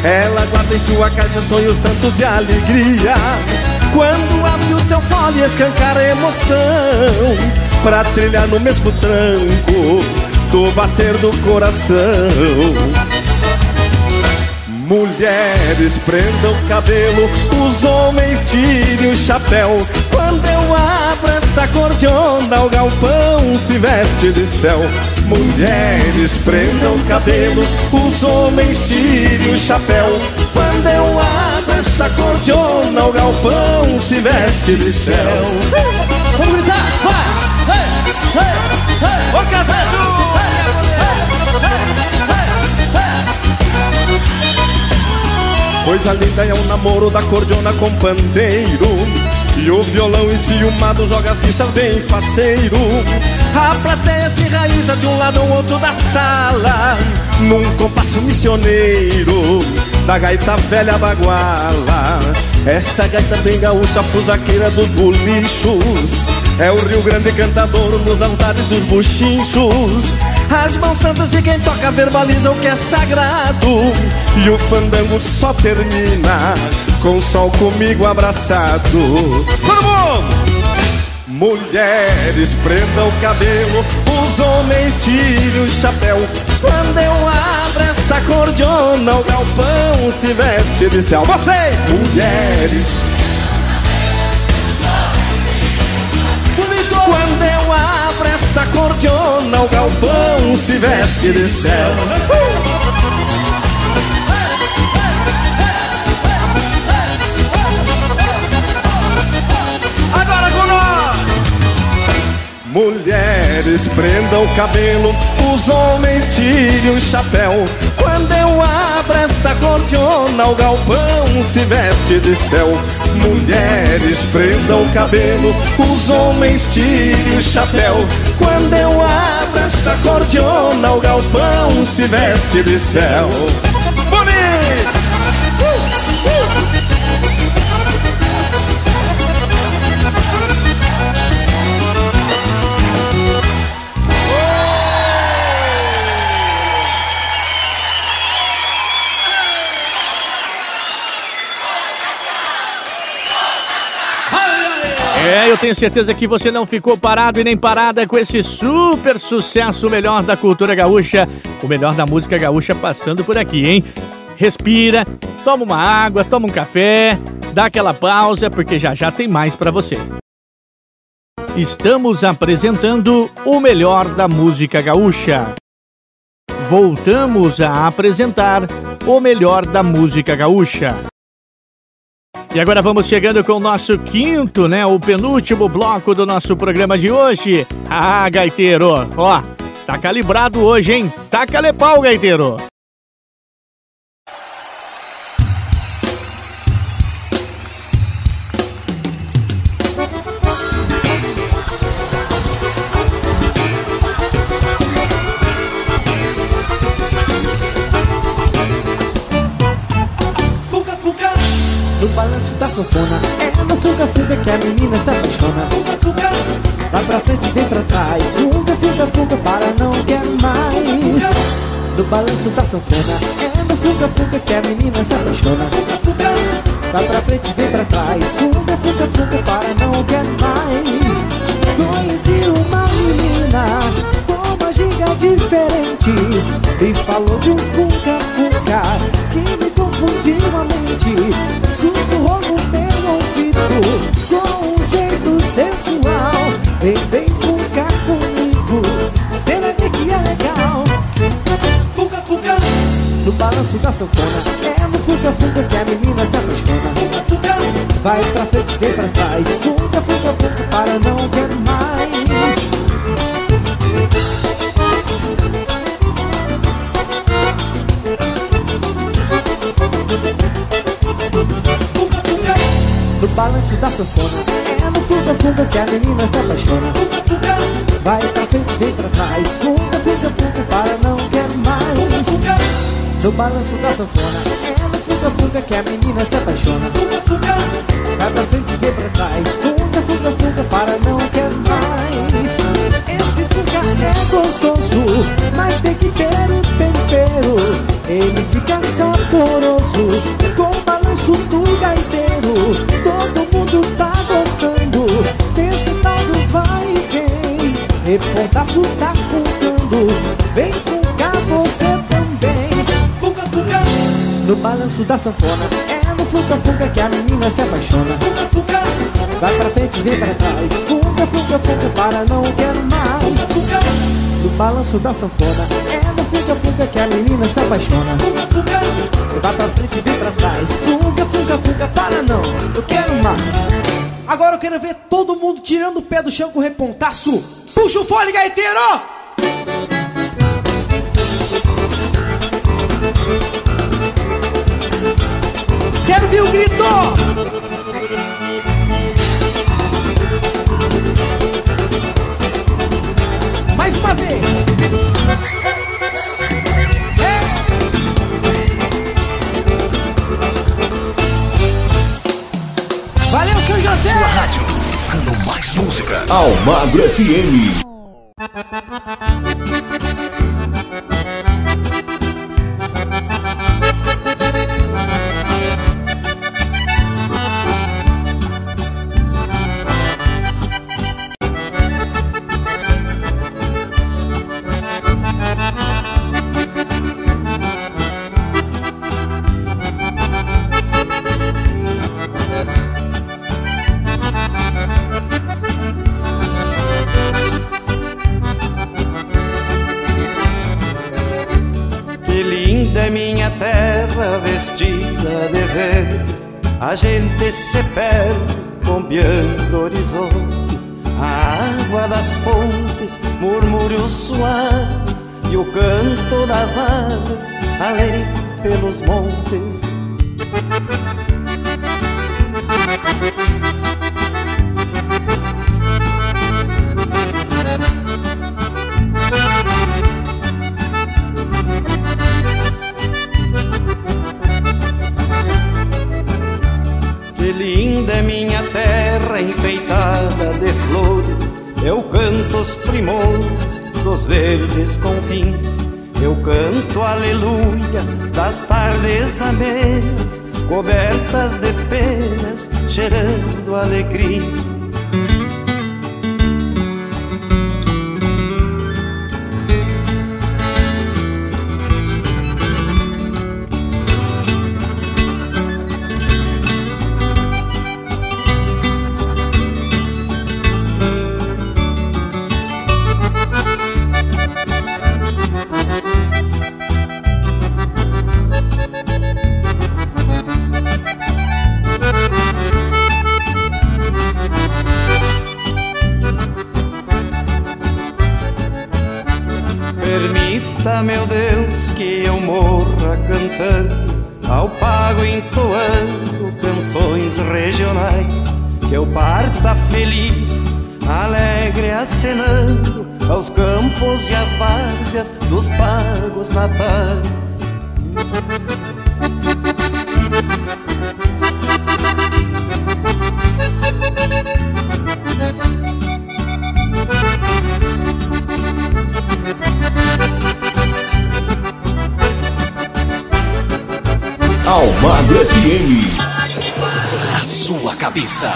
Ela guarda em sua caixa sonhos tantos e alegria. Quando abre o seu fole escancar a emoção Pra trilhar no mesmo tranco Do bater do coração Mulheres prendam o cabelo, os homens tirem o chapéu. Quando eu abro esta cordiona, o galpão se veste de céu. Mulheres prendam o cabelo, os homens tirem o chapéu. Quando eu abro esta cordiona, o galpão se veste de céu. Vamos gritar, Ô cabeço! Coisa linda é o namoro da cordiona com pandeiro. E o violão enciumado joga as fichas bem faceiro. A plateia se realiza de um lado ao outro da sala Num compasso missioneiro Da gaita velha baguala. Esta gaita bem gaúcha, fusaqueira dos bolichos É o Rio Grande cantador nos altares dos buchinchos as mãos santas de quem toca verbalizam o que é sagrado E o fandango só termina com o sol comigo abraçado Todo mundo! Mulheres prendam o cabelo, os homens tirem o chapéu Quando eu abro esta cordiona, o galpão se veste de céu Vocês! Mulheres esta cordiona, o galpão se veste de céu. Agora com nós! Mulheres prendam o cabelo, os homens tirem o chapéu. Quando eu abro esta cordiona, o galpão se veste de céu. Mulheres prendam o cabelo, os homens tirem o chapéu. Quando eu abro essa cordiona, o galpão se veste de céu. É, eu tenho certeza que você não ficou parado e nem parada com esse super sucesso, o melhor da cultura gaúcha, o melhor da música gaúcha passando por aqui, hein? Respira, toma uma água, toma um café, dá aquela pausa, porque já já tem mais para você. Estamos apresentando o melhor da música gaúcha. Voltamos a apresentar o melhor da música gaúcha. E agora vamos chegando com o nosso quinto, né? O penúltimo bloco do nosso programa de hoje. Ah, gaiteiro, ó, tá calibrado hoje, hein? Taca pau, gaiteiro. Sanfona. É no fuga-fuga que a menina se apaixona. Fuga-fuga Vai pra frente, vem pra trás. Fuga, fuga, fuga, para, não quer mais. No balanço da sanfona. É no fuga-fuga que a menina se apaixona. Fuga-fuga Vai pra frente, vem pra trás. Fuga, fuga, fuga, para, não quer mais. Conheci uma menina Com uma giga diferente. E falou de um fuga-fuga Que me confundiu a mente. Sussurrou no meu ouvido Com um jeito sensual. Vem, vem fuga comigo Cê vai ver que é legal. Fuga, fuga. No balanço da sanfona É no fuga, fuga que a menina se apaixona. Fuga, fuga. Vai pra frente, vem pra trás. Fuga, fuga, fuga para não quer mais balanço da sanfona. É no fuga, fuga que a menina se apaixona. Vai pra frente, vem pra trás. Fuga, fuga, fuga para não quer mais. No balanço da sanfona. É no fuga, fuga que a menina se apaixona. Vai pra frente, vem pra trás. Fuga, fuga, fuga para não quer mais. Esse fuga é gostoso Mas tem que ter o tempero. Ele fica saboroso vem Repontaço tá fugando Vem fugar você também. Fuga, fuga No balanço da sanfona. É no fuga, fuga que a menina se apaixona. Fuga, fuga Vai pra frente, vem pra trás. Fuga, fuga, fuga para não quer mais. Fuga, No balanço da sanfona. É no fuga, fuga que a menina se apaixona. Fuga, fuga Vai pra frente, vem pra trás. Fuga, fuga, fuga para não. Eu quero mais. Agora eu quero ver todo mundo tirando o pé do chão com repontaço Puxa o fone, gaiteiro! Quero ver o grito! Mais uma vez! Valeu, São José! Sua rádio, mais música. Almagro FM. Das aves além pelos montes Meu Deus, que eu morra cantando Ao pago entoando canções regionais Que eu parta feliz, alegre acenando Aos campos e às várzeas dos pagos natais FM. A sua cabeça.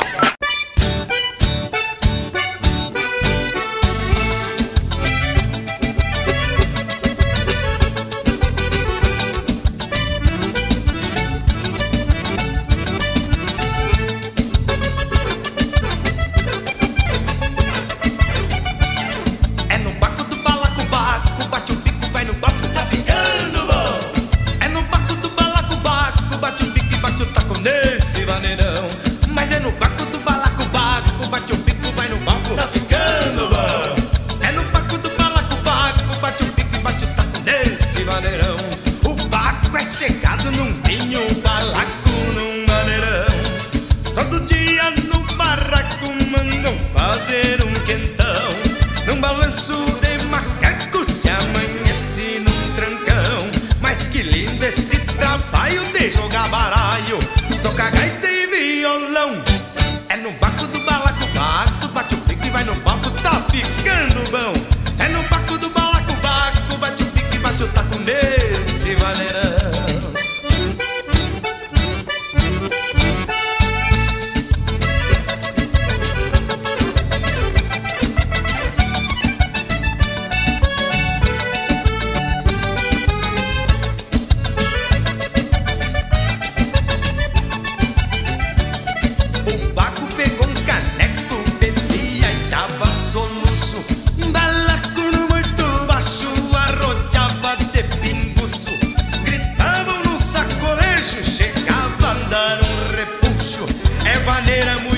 Você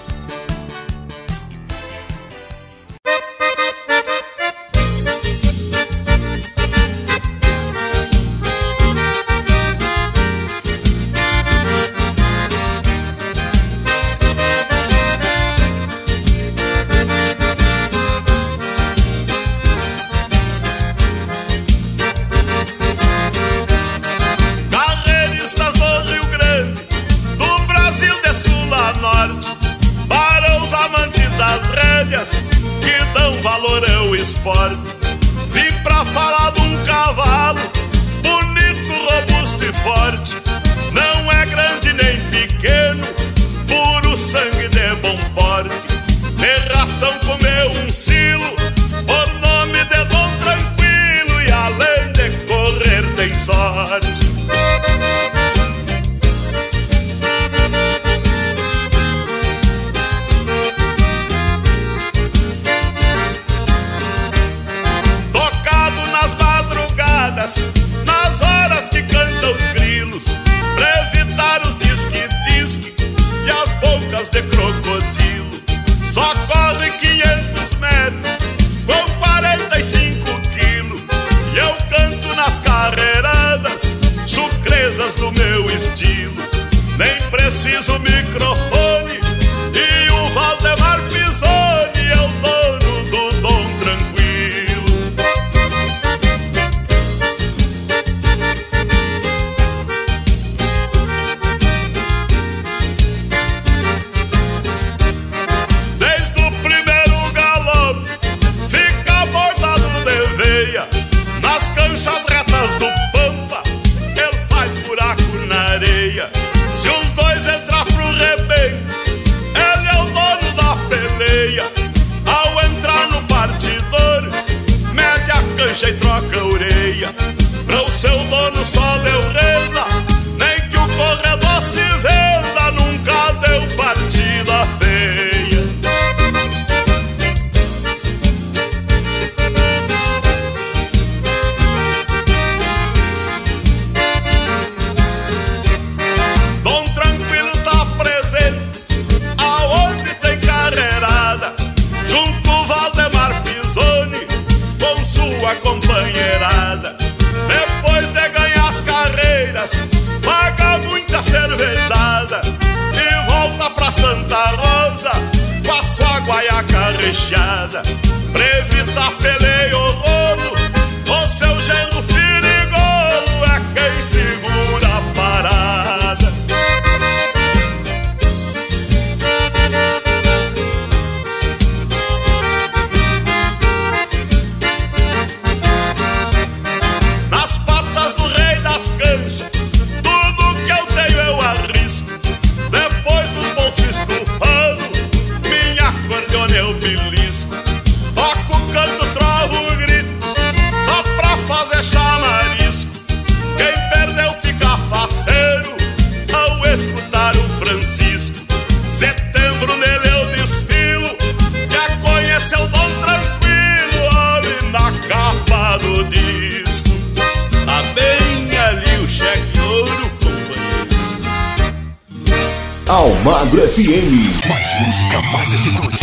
heart FM. Mais música, mais atitude.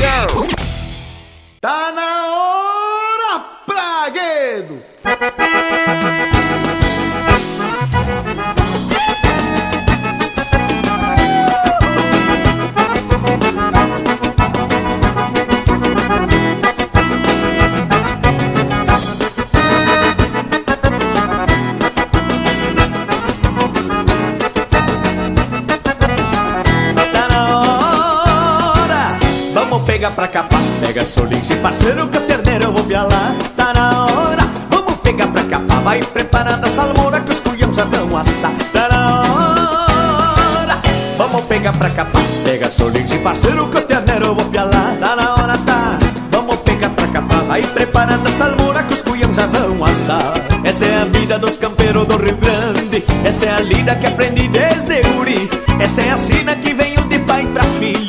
Pegar pra capar. Pega solinho, parceiro, que o terneiro eu vou pialar. Tá na hora, vamos pegar pra capar. Vai preparando a salmoura que os cunhão já vão assar. Tá na hora, vamos pegar pra capar. Pega solinho, parceiro, que o terneiro eu vou pialar. Tá na hora, tá, vamos pegar pra capar. Vai preparando a salmoura que os cunhão já vão assar. Essa é a vida dos campeiros do Rio Grande. Essa é a lida que aprendi desde guri. Essa é a sina que veio de pai pra filho.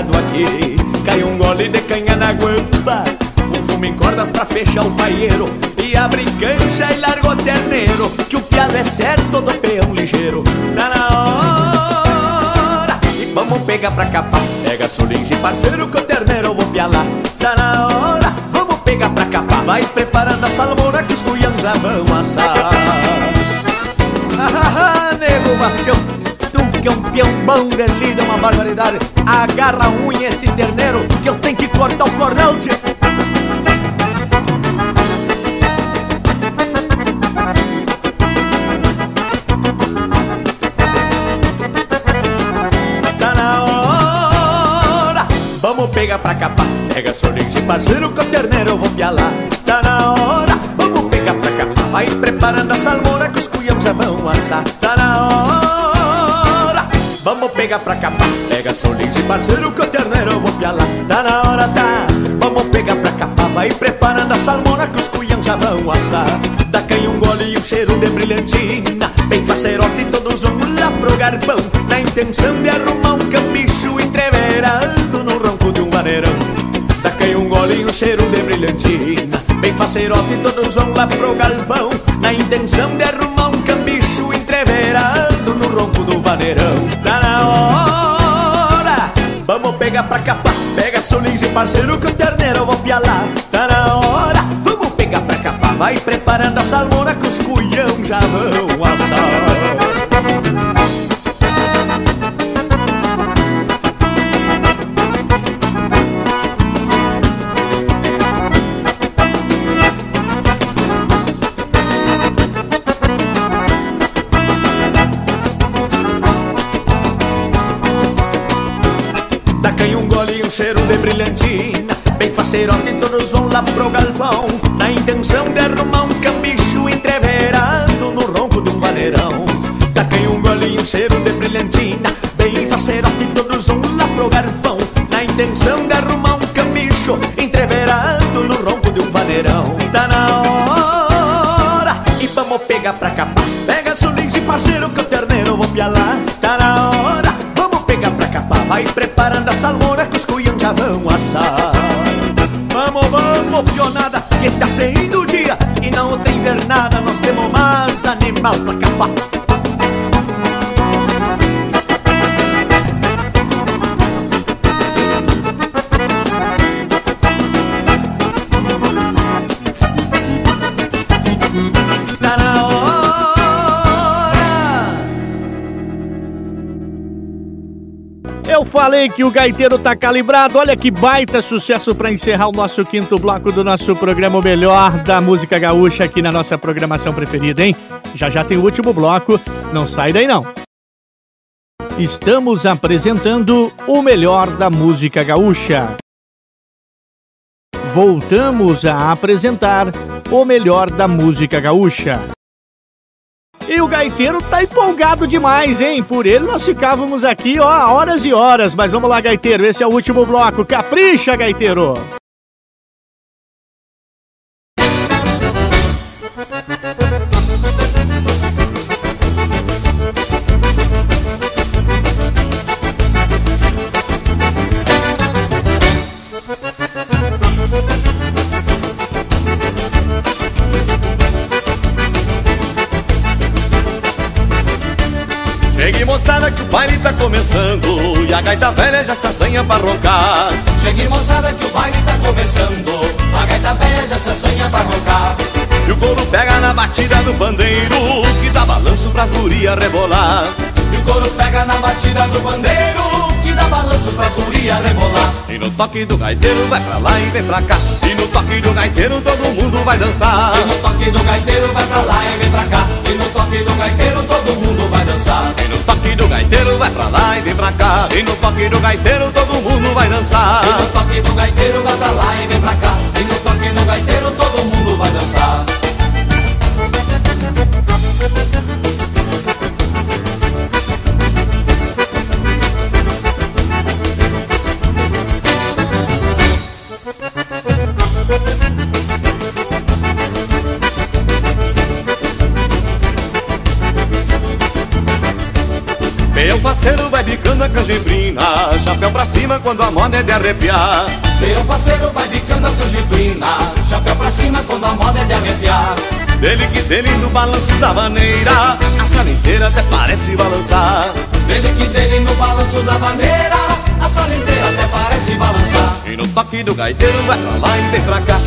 Aqui. Cai um gole de canha na guampa. Um fumo em cordas pra fechar o paieiro. E abre cancha e larga o terneiro. Que o piado é certo do peão ligeiro. Tá na hora. E vamos pegar pra capar. Pega solinho e parceiro que o terneiro eu vou pialar. Tá na hora. Vamos pegar pra capar. Vai preparando a salmoura que os cunhão já vão assar. Ah, nego Bastião, que é um peão bom de lida, uma barbaridade. Agarra a unha esse terneiro que eu tenho que cortar o cordão, tio. Tá na hora, vamos pegar pra capar. Pega solinho parceiro que o terneiro eu vou pialar. Tá na hora, vamos pegar pra capar. Vai preparando a salmoura que os cunhão já vão assar. Vamos pegar pra capar. Pega solinho e parceiro que o terneiro eu vou pialar. Tá na hora, tá, vamos pegar pra capar. Vai preparando a salmoura que os cunhão já vão assar. Dá canha um gole e um cheiro de brilhantina. Bem facerote, todos vamos lá pro garpão. Na intenção de arrumar um cambicho entreverado no ronco de um vaneirão. Dá canha um gole e um cheiro de brilhantina. Bem facerote, todos vão lá pro galpão. Na intenção de arrumar pegar pra capar. Pega solins e parceiro que o terneiro eu vou pialar. Tá na hora, vamos pegar pra capar. Vai preparando a salmona que os cuião já vão assar. Cheiro de brilhantina Bem facerote todos vão lá pro galpão. Na intenção de arrumar um cambicho entreverado no ronco de um vaneirão. Taquei um golinho, cheiro de brilhantina Bem facerote todos vão lá pro galpão. Na intenção de arrumar um cambicho entreverado no ronco de um vaneirão. Tá na hora e vamos pegar pra capar. Pega solins e parceiro que o terneiro vou pialar assar Vamos, vamos, pionada, que tá saindo o dia. E não tem nada, nós temos mais animal pra capar falei que o gaiteiro tá calibrado. Olha que baita sucesso para encerrar o nosso quinto bloco do nosso programa o Melhor da Música Gaúcha aqui na nossa programação preferida, hein? Já já tem o último bloco, não sai daí não. Estamos apresentando o melhor da música gaúcha. Voltamos a apresentar o melhor da música gaúcha. E o gaiteiro tá empolgado demais, hein? Por ele nós ficávamos aqui, ó, horas e horas. Mas vamos lá, gaiteiro, esse é o último bloco. Capricha, gaiteiro! Começando E a gaita velha já se assanha pra roncar. Chegue moçada que o baile tá começando A gaita velha já se assanha pra roncar. E o couro pega na batida do bandeiro Que dá balanço pras gurias rebolar. E o couro pega na batida do bandeiro Que dá balanço pras gurias rebolar. E no toque do gaiteiro vai pra lá e vem pra cá toque do gaiteiro todo mundo vai dançar. E no toque do gaiteiro vai pra lá e vem pra cá. E no toque do gaiteiro todo mundo vai dançar. E no toque do gaiteiro vai pra lá e vem pra cá. E no toque do gaiteiro todo mundo vai dançar. E no toque do gaiteiro vai pra lá e vem pra cá. E no toque do gaiteiro todo mundo vai dançar vai bicando a canjibrina Chapéu pra cima quando a moda é de arrepiar. Meu parceiro vai bicando a canjibrina Chapéu pra cima quando a moda é de arrepiar. Dele que dele no balanço da maneira A sala inteira até parece balançar. Dele que dele no balanço da maneira A sala inteira até parece balançar. E no toque do gaiteiro vai pra lá e vem pra cá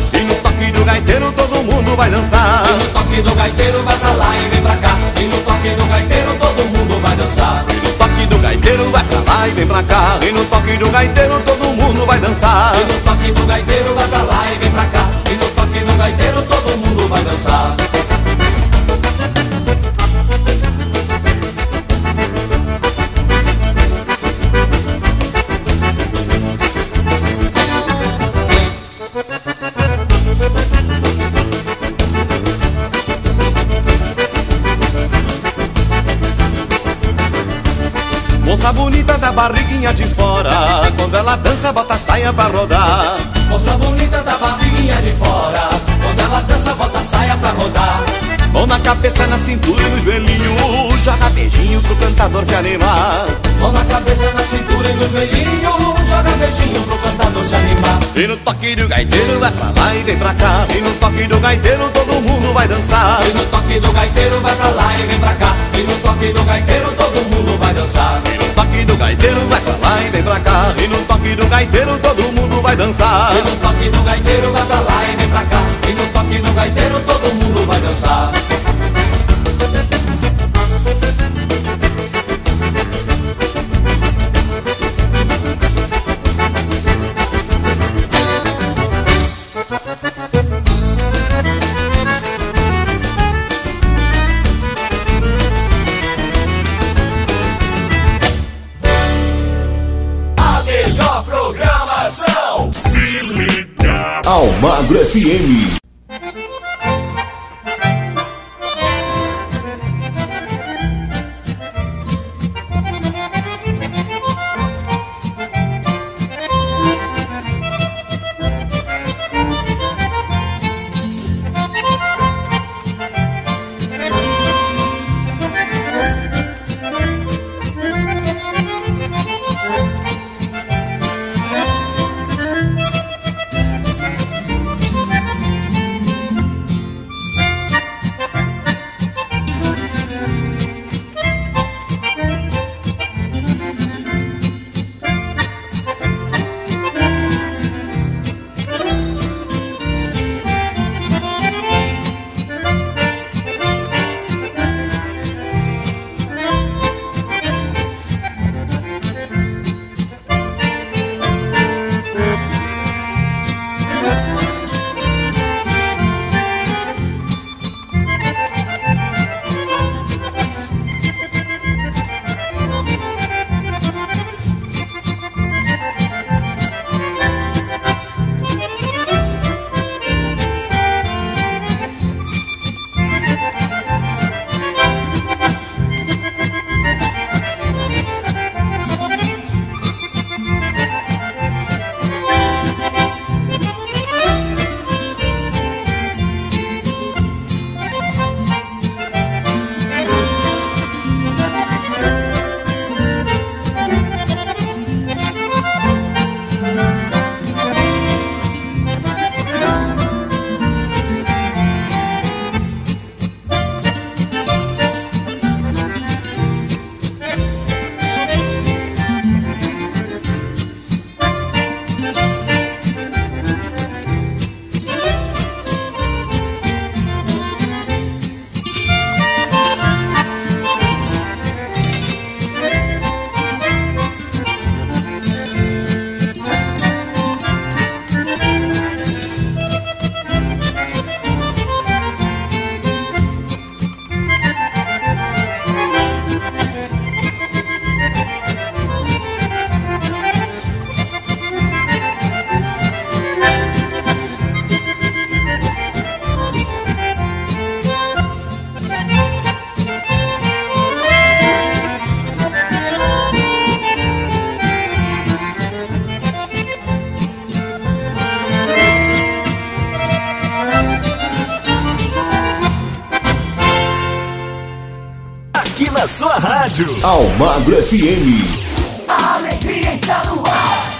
toque do gaiteiro todo mundo vai dançar. E no toque do gaiteiro vai pra lá e vem pra cá. E no toque do gaiteiro todo mundo vai dançar. E no toque do gaiteiro vai pra lá e vem pra cá. E no toque do gaiteiro todo mundo vai dançar. E no toque do gaiteiro vai pra lá e vem pra cá. E no toque do gaiteiro todo mundo vai dançar Moça bonita da barriguinha de fora. Quando ela dança bota a saia pra rodar. Moça bonita da barriguinha de fora. Quando ela dança bota a saia pra rodar. Mão na cabeça, na cintura e no joelhinho Joga beijinho pro cantador se animar. Mão na cabeça, na cintura e no joelhinho Joga beijinho pro cantador E no toque do gaiteiro vai pra lá e vem pra cá. E no toque do gaiteiro todo mundo vai dançar. E no toque do gaiteiro vai pra lá e vem pra cá. E no toque do gaiteiro todo mundo vai dançar. E no toque do gaiteiro vai pra lá e vem pra cá. E no toque do gaiteiro todo mundo vai dançar. E no toque do gaiteiro vai pra lá e vem pra cá. E no toque do gaiteiro todo mundo vai dançar Almagro FM. Rádio. Almagro FM. A alegria está no ar.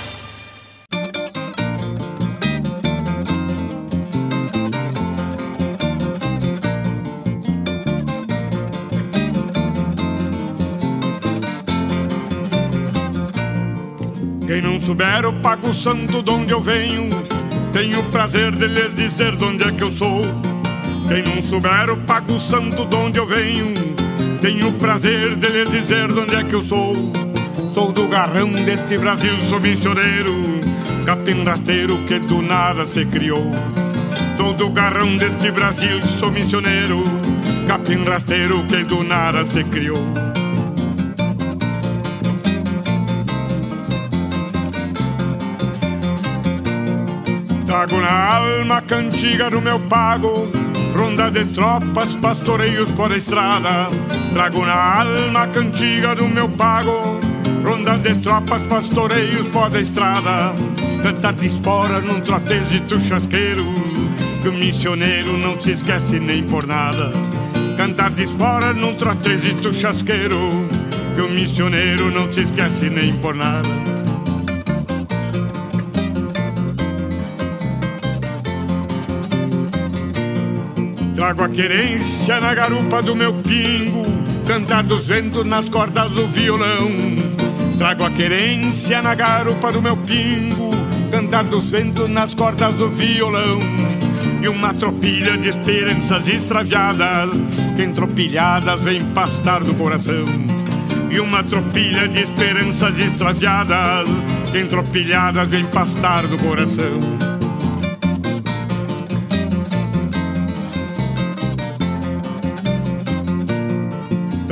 Quem não souber o Pago Santo de onde eu venho, tenho o prazer de lhes dizer de onde é que eu sou. Quem não souber o Pago Santo de onde eu venho, tenho o prazer de lhes dizer de onde é que eu sou. Sou do garrão deste Brasil, sou missioneiro, capim rasteiro que do nada se criou. Sou do garrão deste Brasil, sou missioneiro, capim rasteiro que do nada se criou. Trago na alma a cantiga do meu pago, ronda de tropas, pastoreios por estrada. Trago na alma a cantiga do meu pago Ronda de tropas, pastoreios, pó da estrada. Cantar de espora num trotezito chasqueiro Que o missioneiro não se esquece nem por nada. Cantar de espora num trotezito chasqueiro Que o missioneiro não se esquece nem por nada. Trago a querência na garupa do meu pingo cantar dos ventos nas cordas do violão. Trago a querência na garupa do meu pingo, cantar dos ventos nas cordas do violão. E uma tropilha de esperanças extraviadas, que entropilhadas vem pastar do coração. E uma tropilha de esperanças extraviadas, que entropilhadas vem pastar do coração.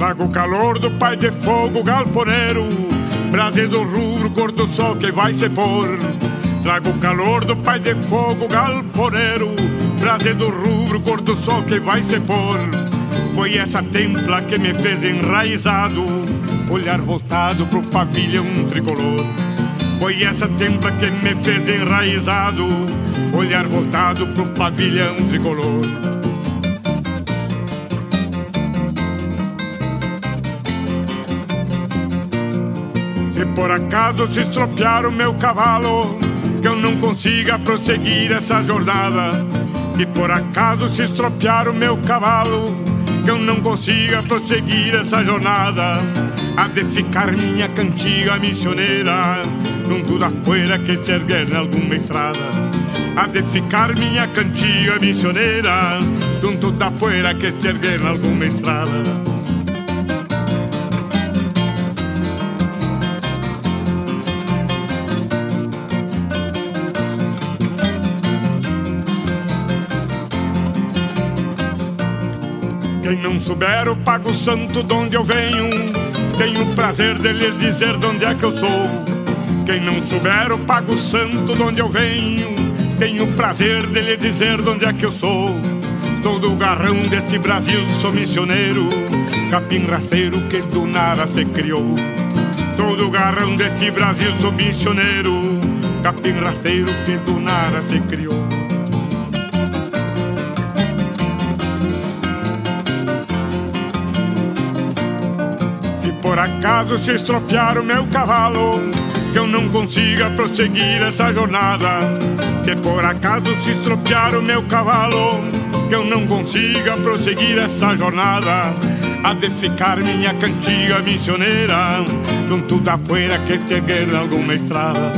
Trago o calor do pai de fogo galponeiro, brase do rubro, cor do sol que vai se pôr. Trago o calor do pai de fogo galponeiro, brase do rubro, cor do sol que vai se pôr. Foi essa templa que me fez enraizado, olhar voltado pro pavilhão tricolor. Foi essa templa que me fez enraizado, olhar voltado pro pavilhão tricolor. Por acaso se estropiar o meu cavalo, que eu não consiga prosseguir essa jornada. Se por acaso se estropiar o meu cavalo, que eu não consiga prosseguir essa jornada. Há de ficar minha cantiga missioneira, junto da poeira que se erguer em alguma estrada. Há de ficar minha cantiga missioneira, junto da poeira que se erguer em alguma estrada. Não souber o Pago Santo de onde eu venho, tenho o prazer de lhes dizer de onde é que eu sou. Quem não souber o Pago Santo de onde eu venho, tenho o prazer de lhes dizer de onde é que eu sou. Sou do garrão deste Brasil, sou missioneiro, capim rasteiro que do nada se criou. Sou do garrão deste Brasil, sou missioneiro, capim rasteiro que do nada se criou. Acaso se estropiar o meu cavalo, que eu não consiga prosseguir essa jornada. Se por acaso se estropiar o meu cavalo, que eu não consiga prosseguir essa jornada, há de ficar minha cantiga missioneira, junto da poeira que cheguei em alguma estrada.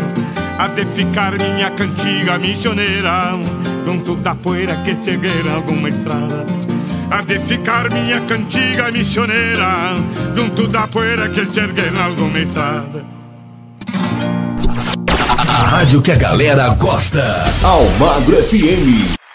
Há de ficar minha cantiga missioneira, junto da poeira que cheguei em alguma estrada há de ficar minha cantiga missioneira junto da poeira que se ergue em alguma estrada. A rádio que a galera gosta. Almagro FM.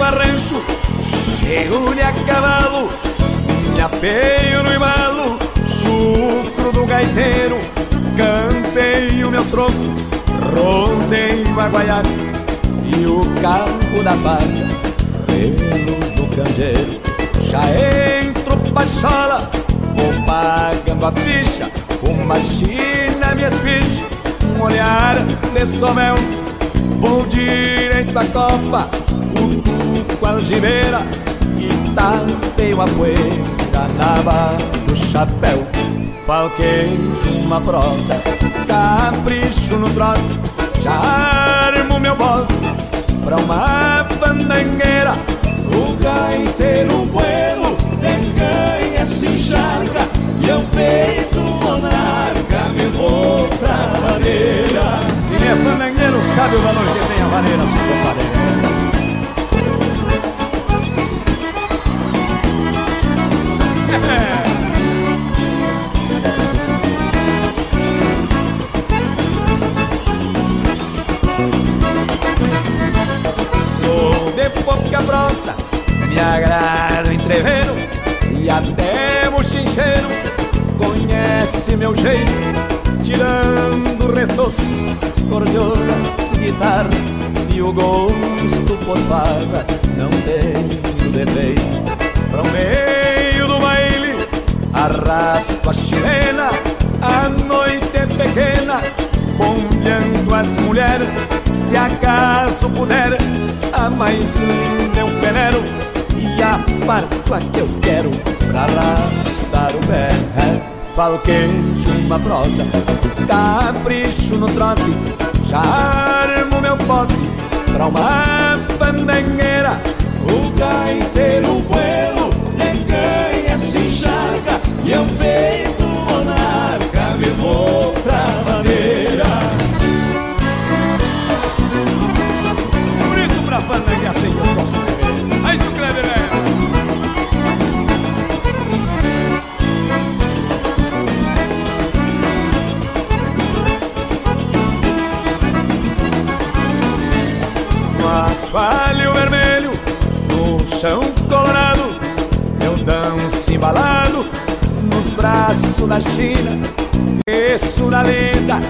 Som de um farrancho, chego-lhe a cavalo, me apeio no embalo, chucro do gaiteiro, campeio meus trocos, rodeio a guaiaca e o carro da vaca, relos do canjeiro. Já entro pra chola, vou pagando a ficha, uma china me espicha, um olhar de somel Vou direito à copa, o tuco algibeira E tapeio a poeira na barra do chapéu. Falquejo uma prosa, capricho no trote Já armo meu bote pra uma fandangueira O gaiteiro vuelo de canha se encharca E eu feito monarca me vou pra madeira. Quem é fandangueiro sabe o valor que tem a vaneira, seu compadre. Brossa, me agrada o entreveiro E até o chincheiro conhece meu jeito Tirando retoço, cordiona, guitarra E o gosto por farra, não tenho defeito. Pra o meio do baile, arrasto a chilena A noite é pequena, bombeando as mulheres, se acaso puder, a mais linda é um penero e a parto a que eu quero pra arrastar o pé. Falquejo uma prosa, capricho no trote, já armo meu pote pra uma pandangueira. O gaiteiro bueno ganha se encharca e eu feito danço embalado nos braços da China. Isso na linda,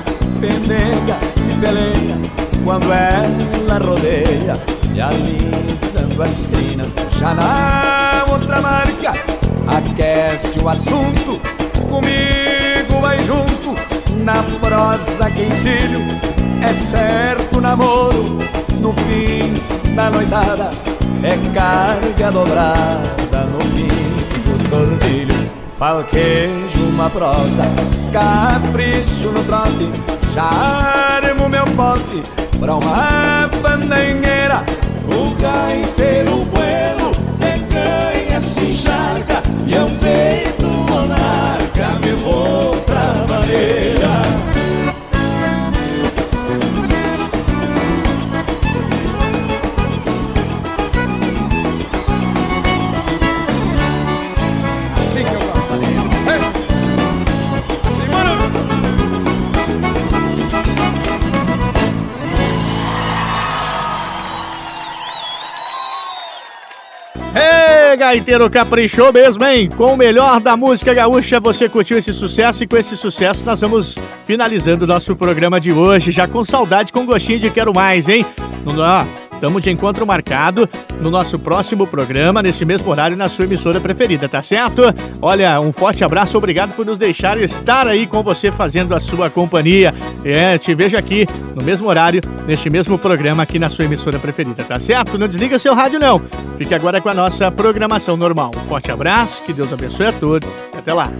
pendenga e peleia, quando ela rodeia, me alisando a esquina. Já na outra marca, aquece o assunto, comigo vai junto, na prosa que ensino, é certo namoro, no fim da noitada, é carga dobrada no fim do tordilho. Falquejo uma prosa, capricho no trote, já armo meu pote pra uma pandangueira. O gaiteiro bueno ganha se encharca e eu feito monarca me vou pra maneira. Gaiteiro caprichou mesmo, hein? Com o melhor da música gaúcha, você curtiu esse sucesso e com esse sucesso nós vamos finalizando o nosso programa de hoje, já com saudade, com gostinho de quero mais, hein? Não dá? Estamos de encontro marcado no nosso próximo programa, neste mesmo horário, na sua emissora preferida, tá certo? Olha, um forte abraço, obrigado por nos deixar estar aí com você fazendo a sua companhia. É, te vejo aqui no mesmo horário, neste mesmo programa aqui na sua emissora preferida, tá certo? Não desliga seu rádio, não. Fique agora com a nossa programação normal. Um forte abraço, que Deus abençoe a todos. Até lá.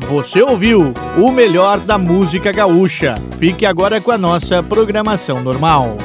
Você ouviu o melhor da música gaúcha. Fique agora com a nossa programação normal.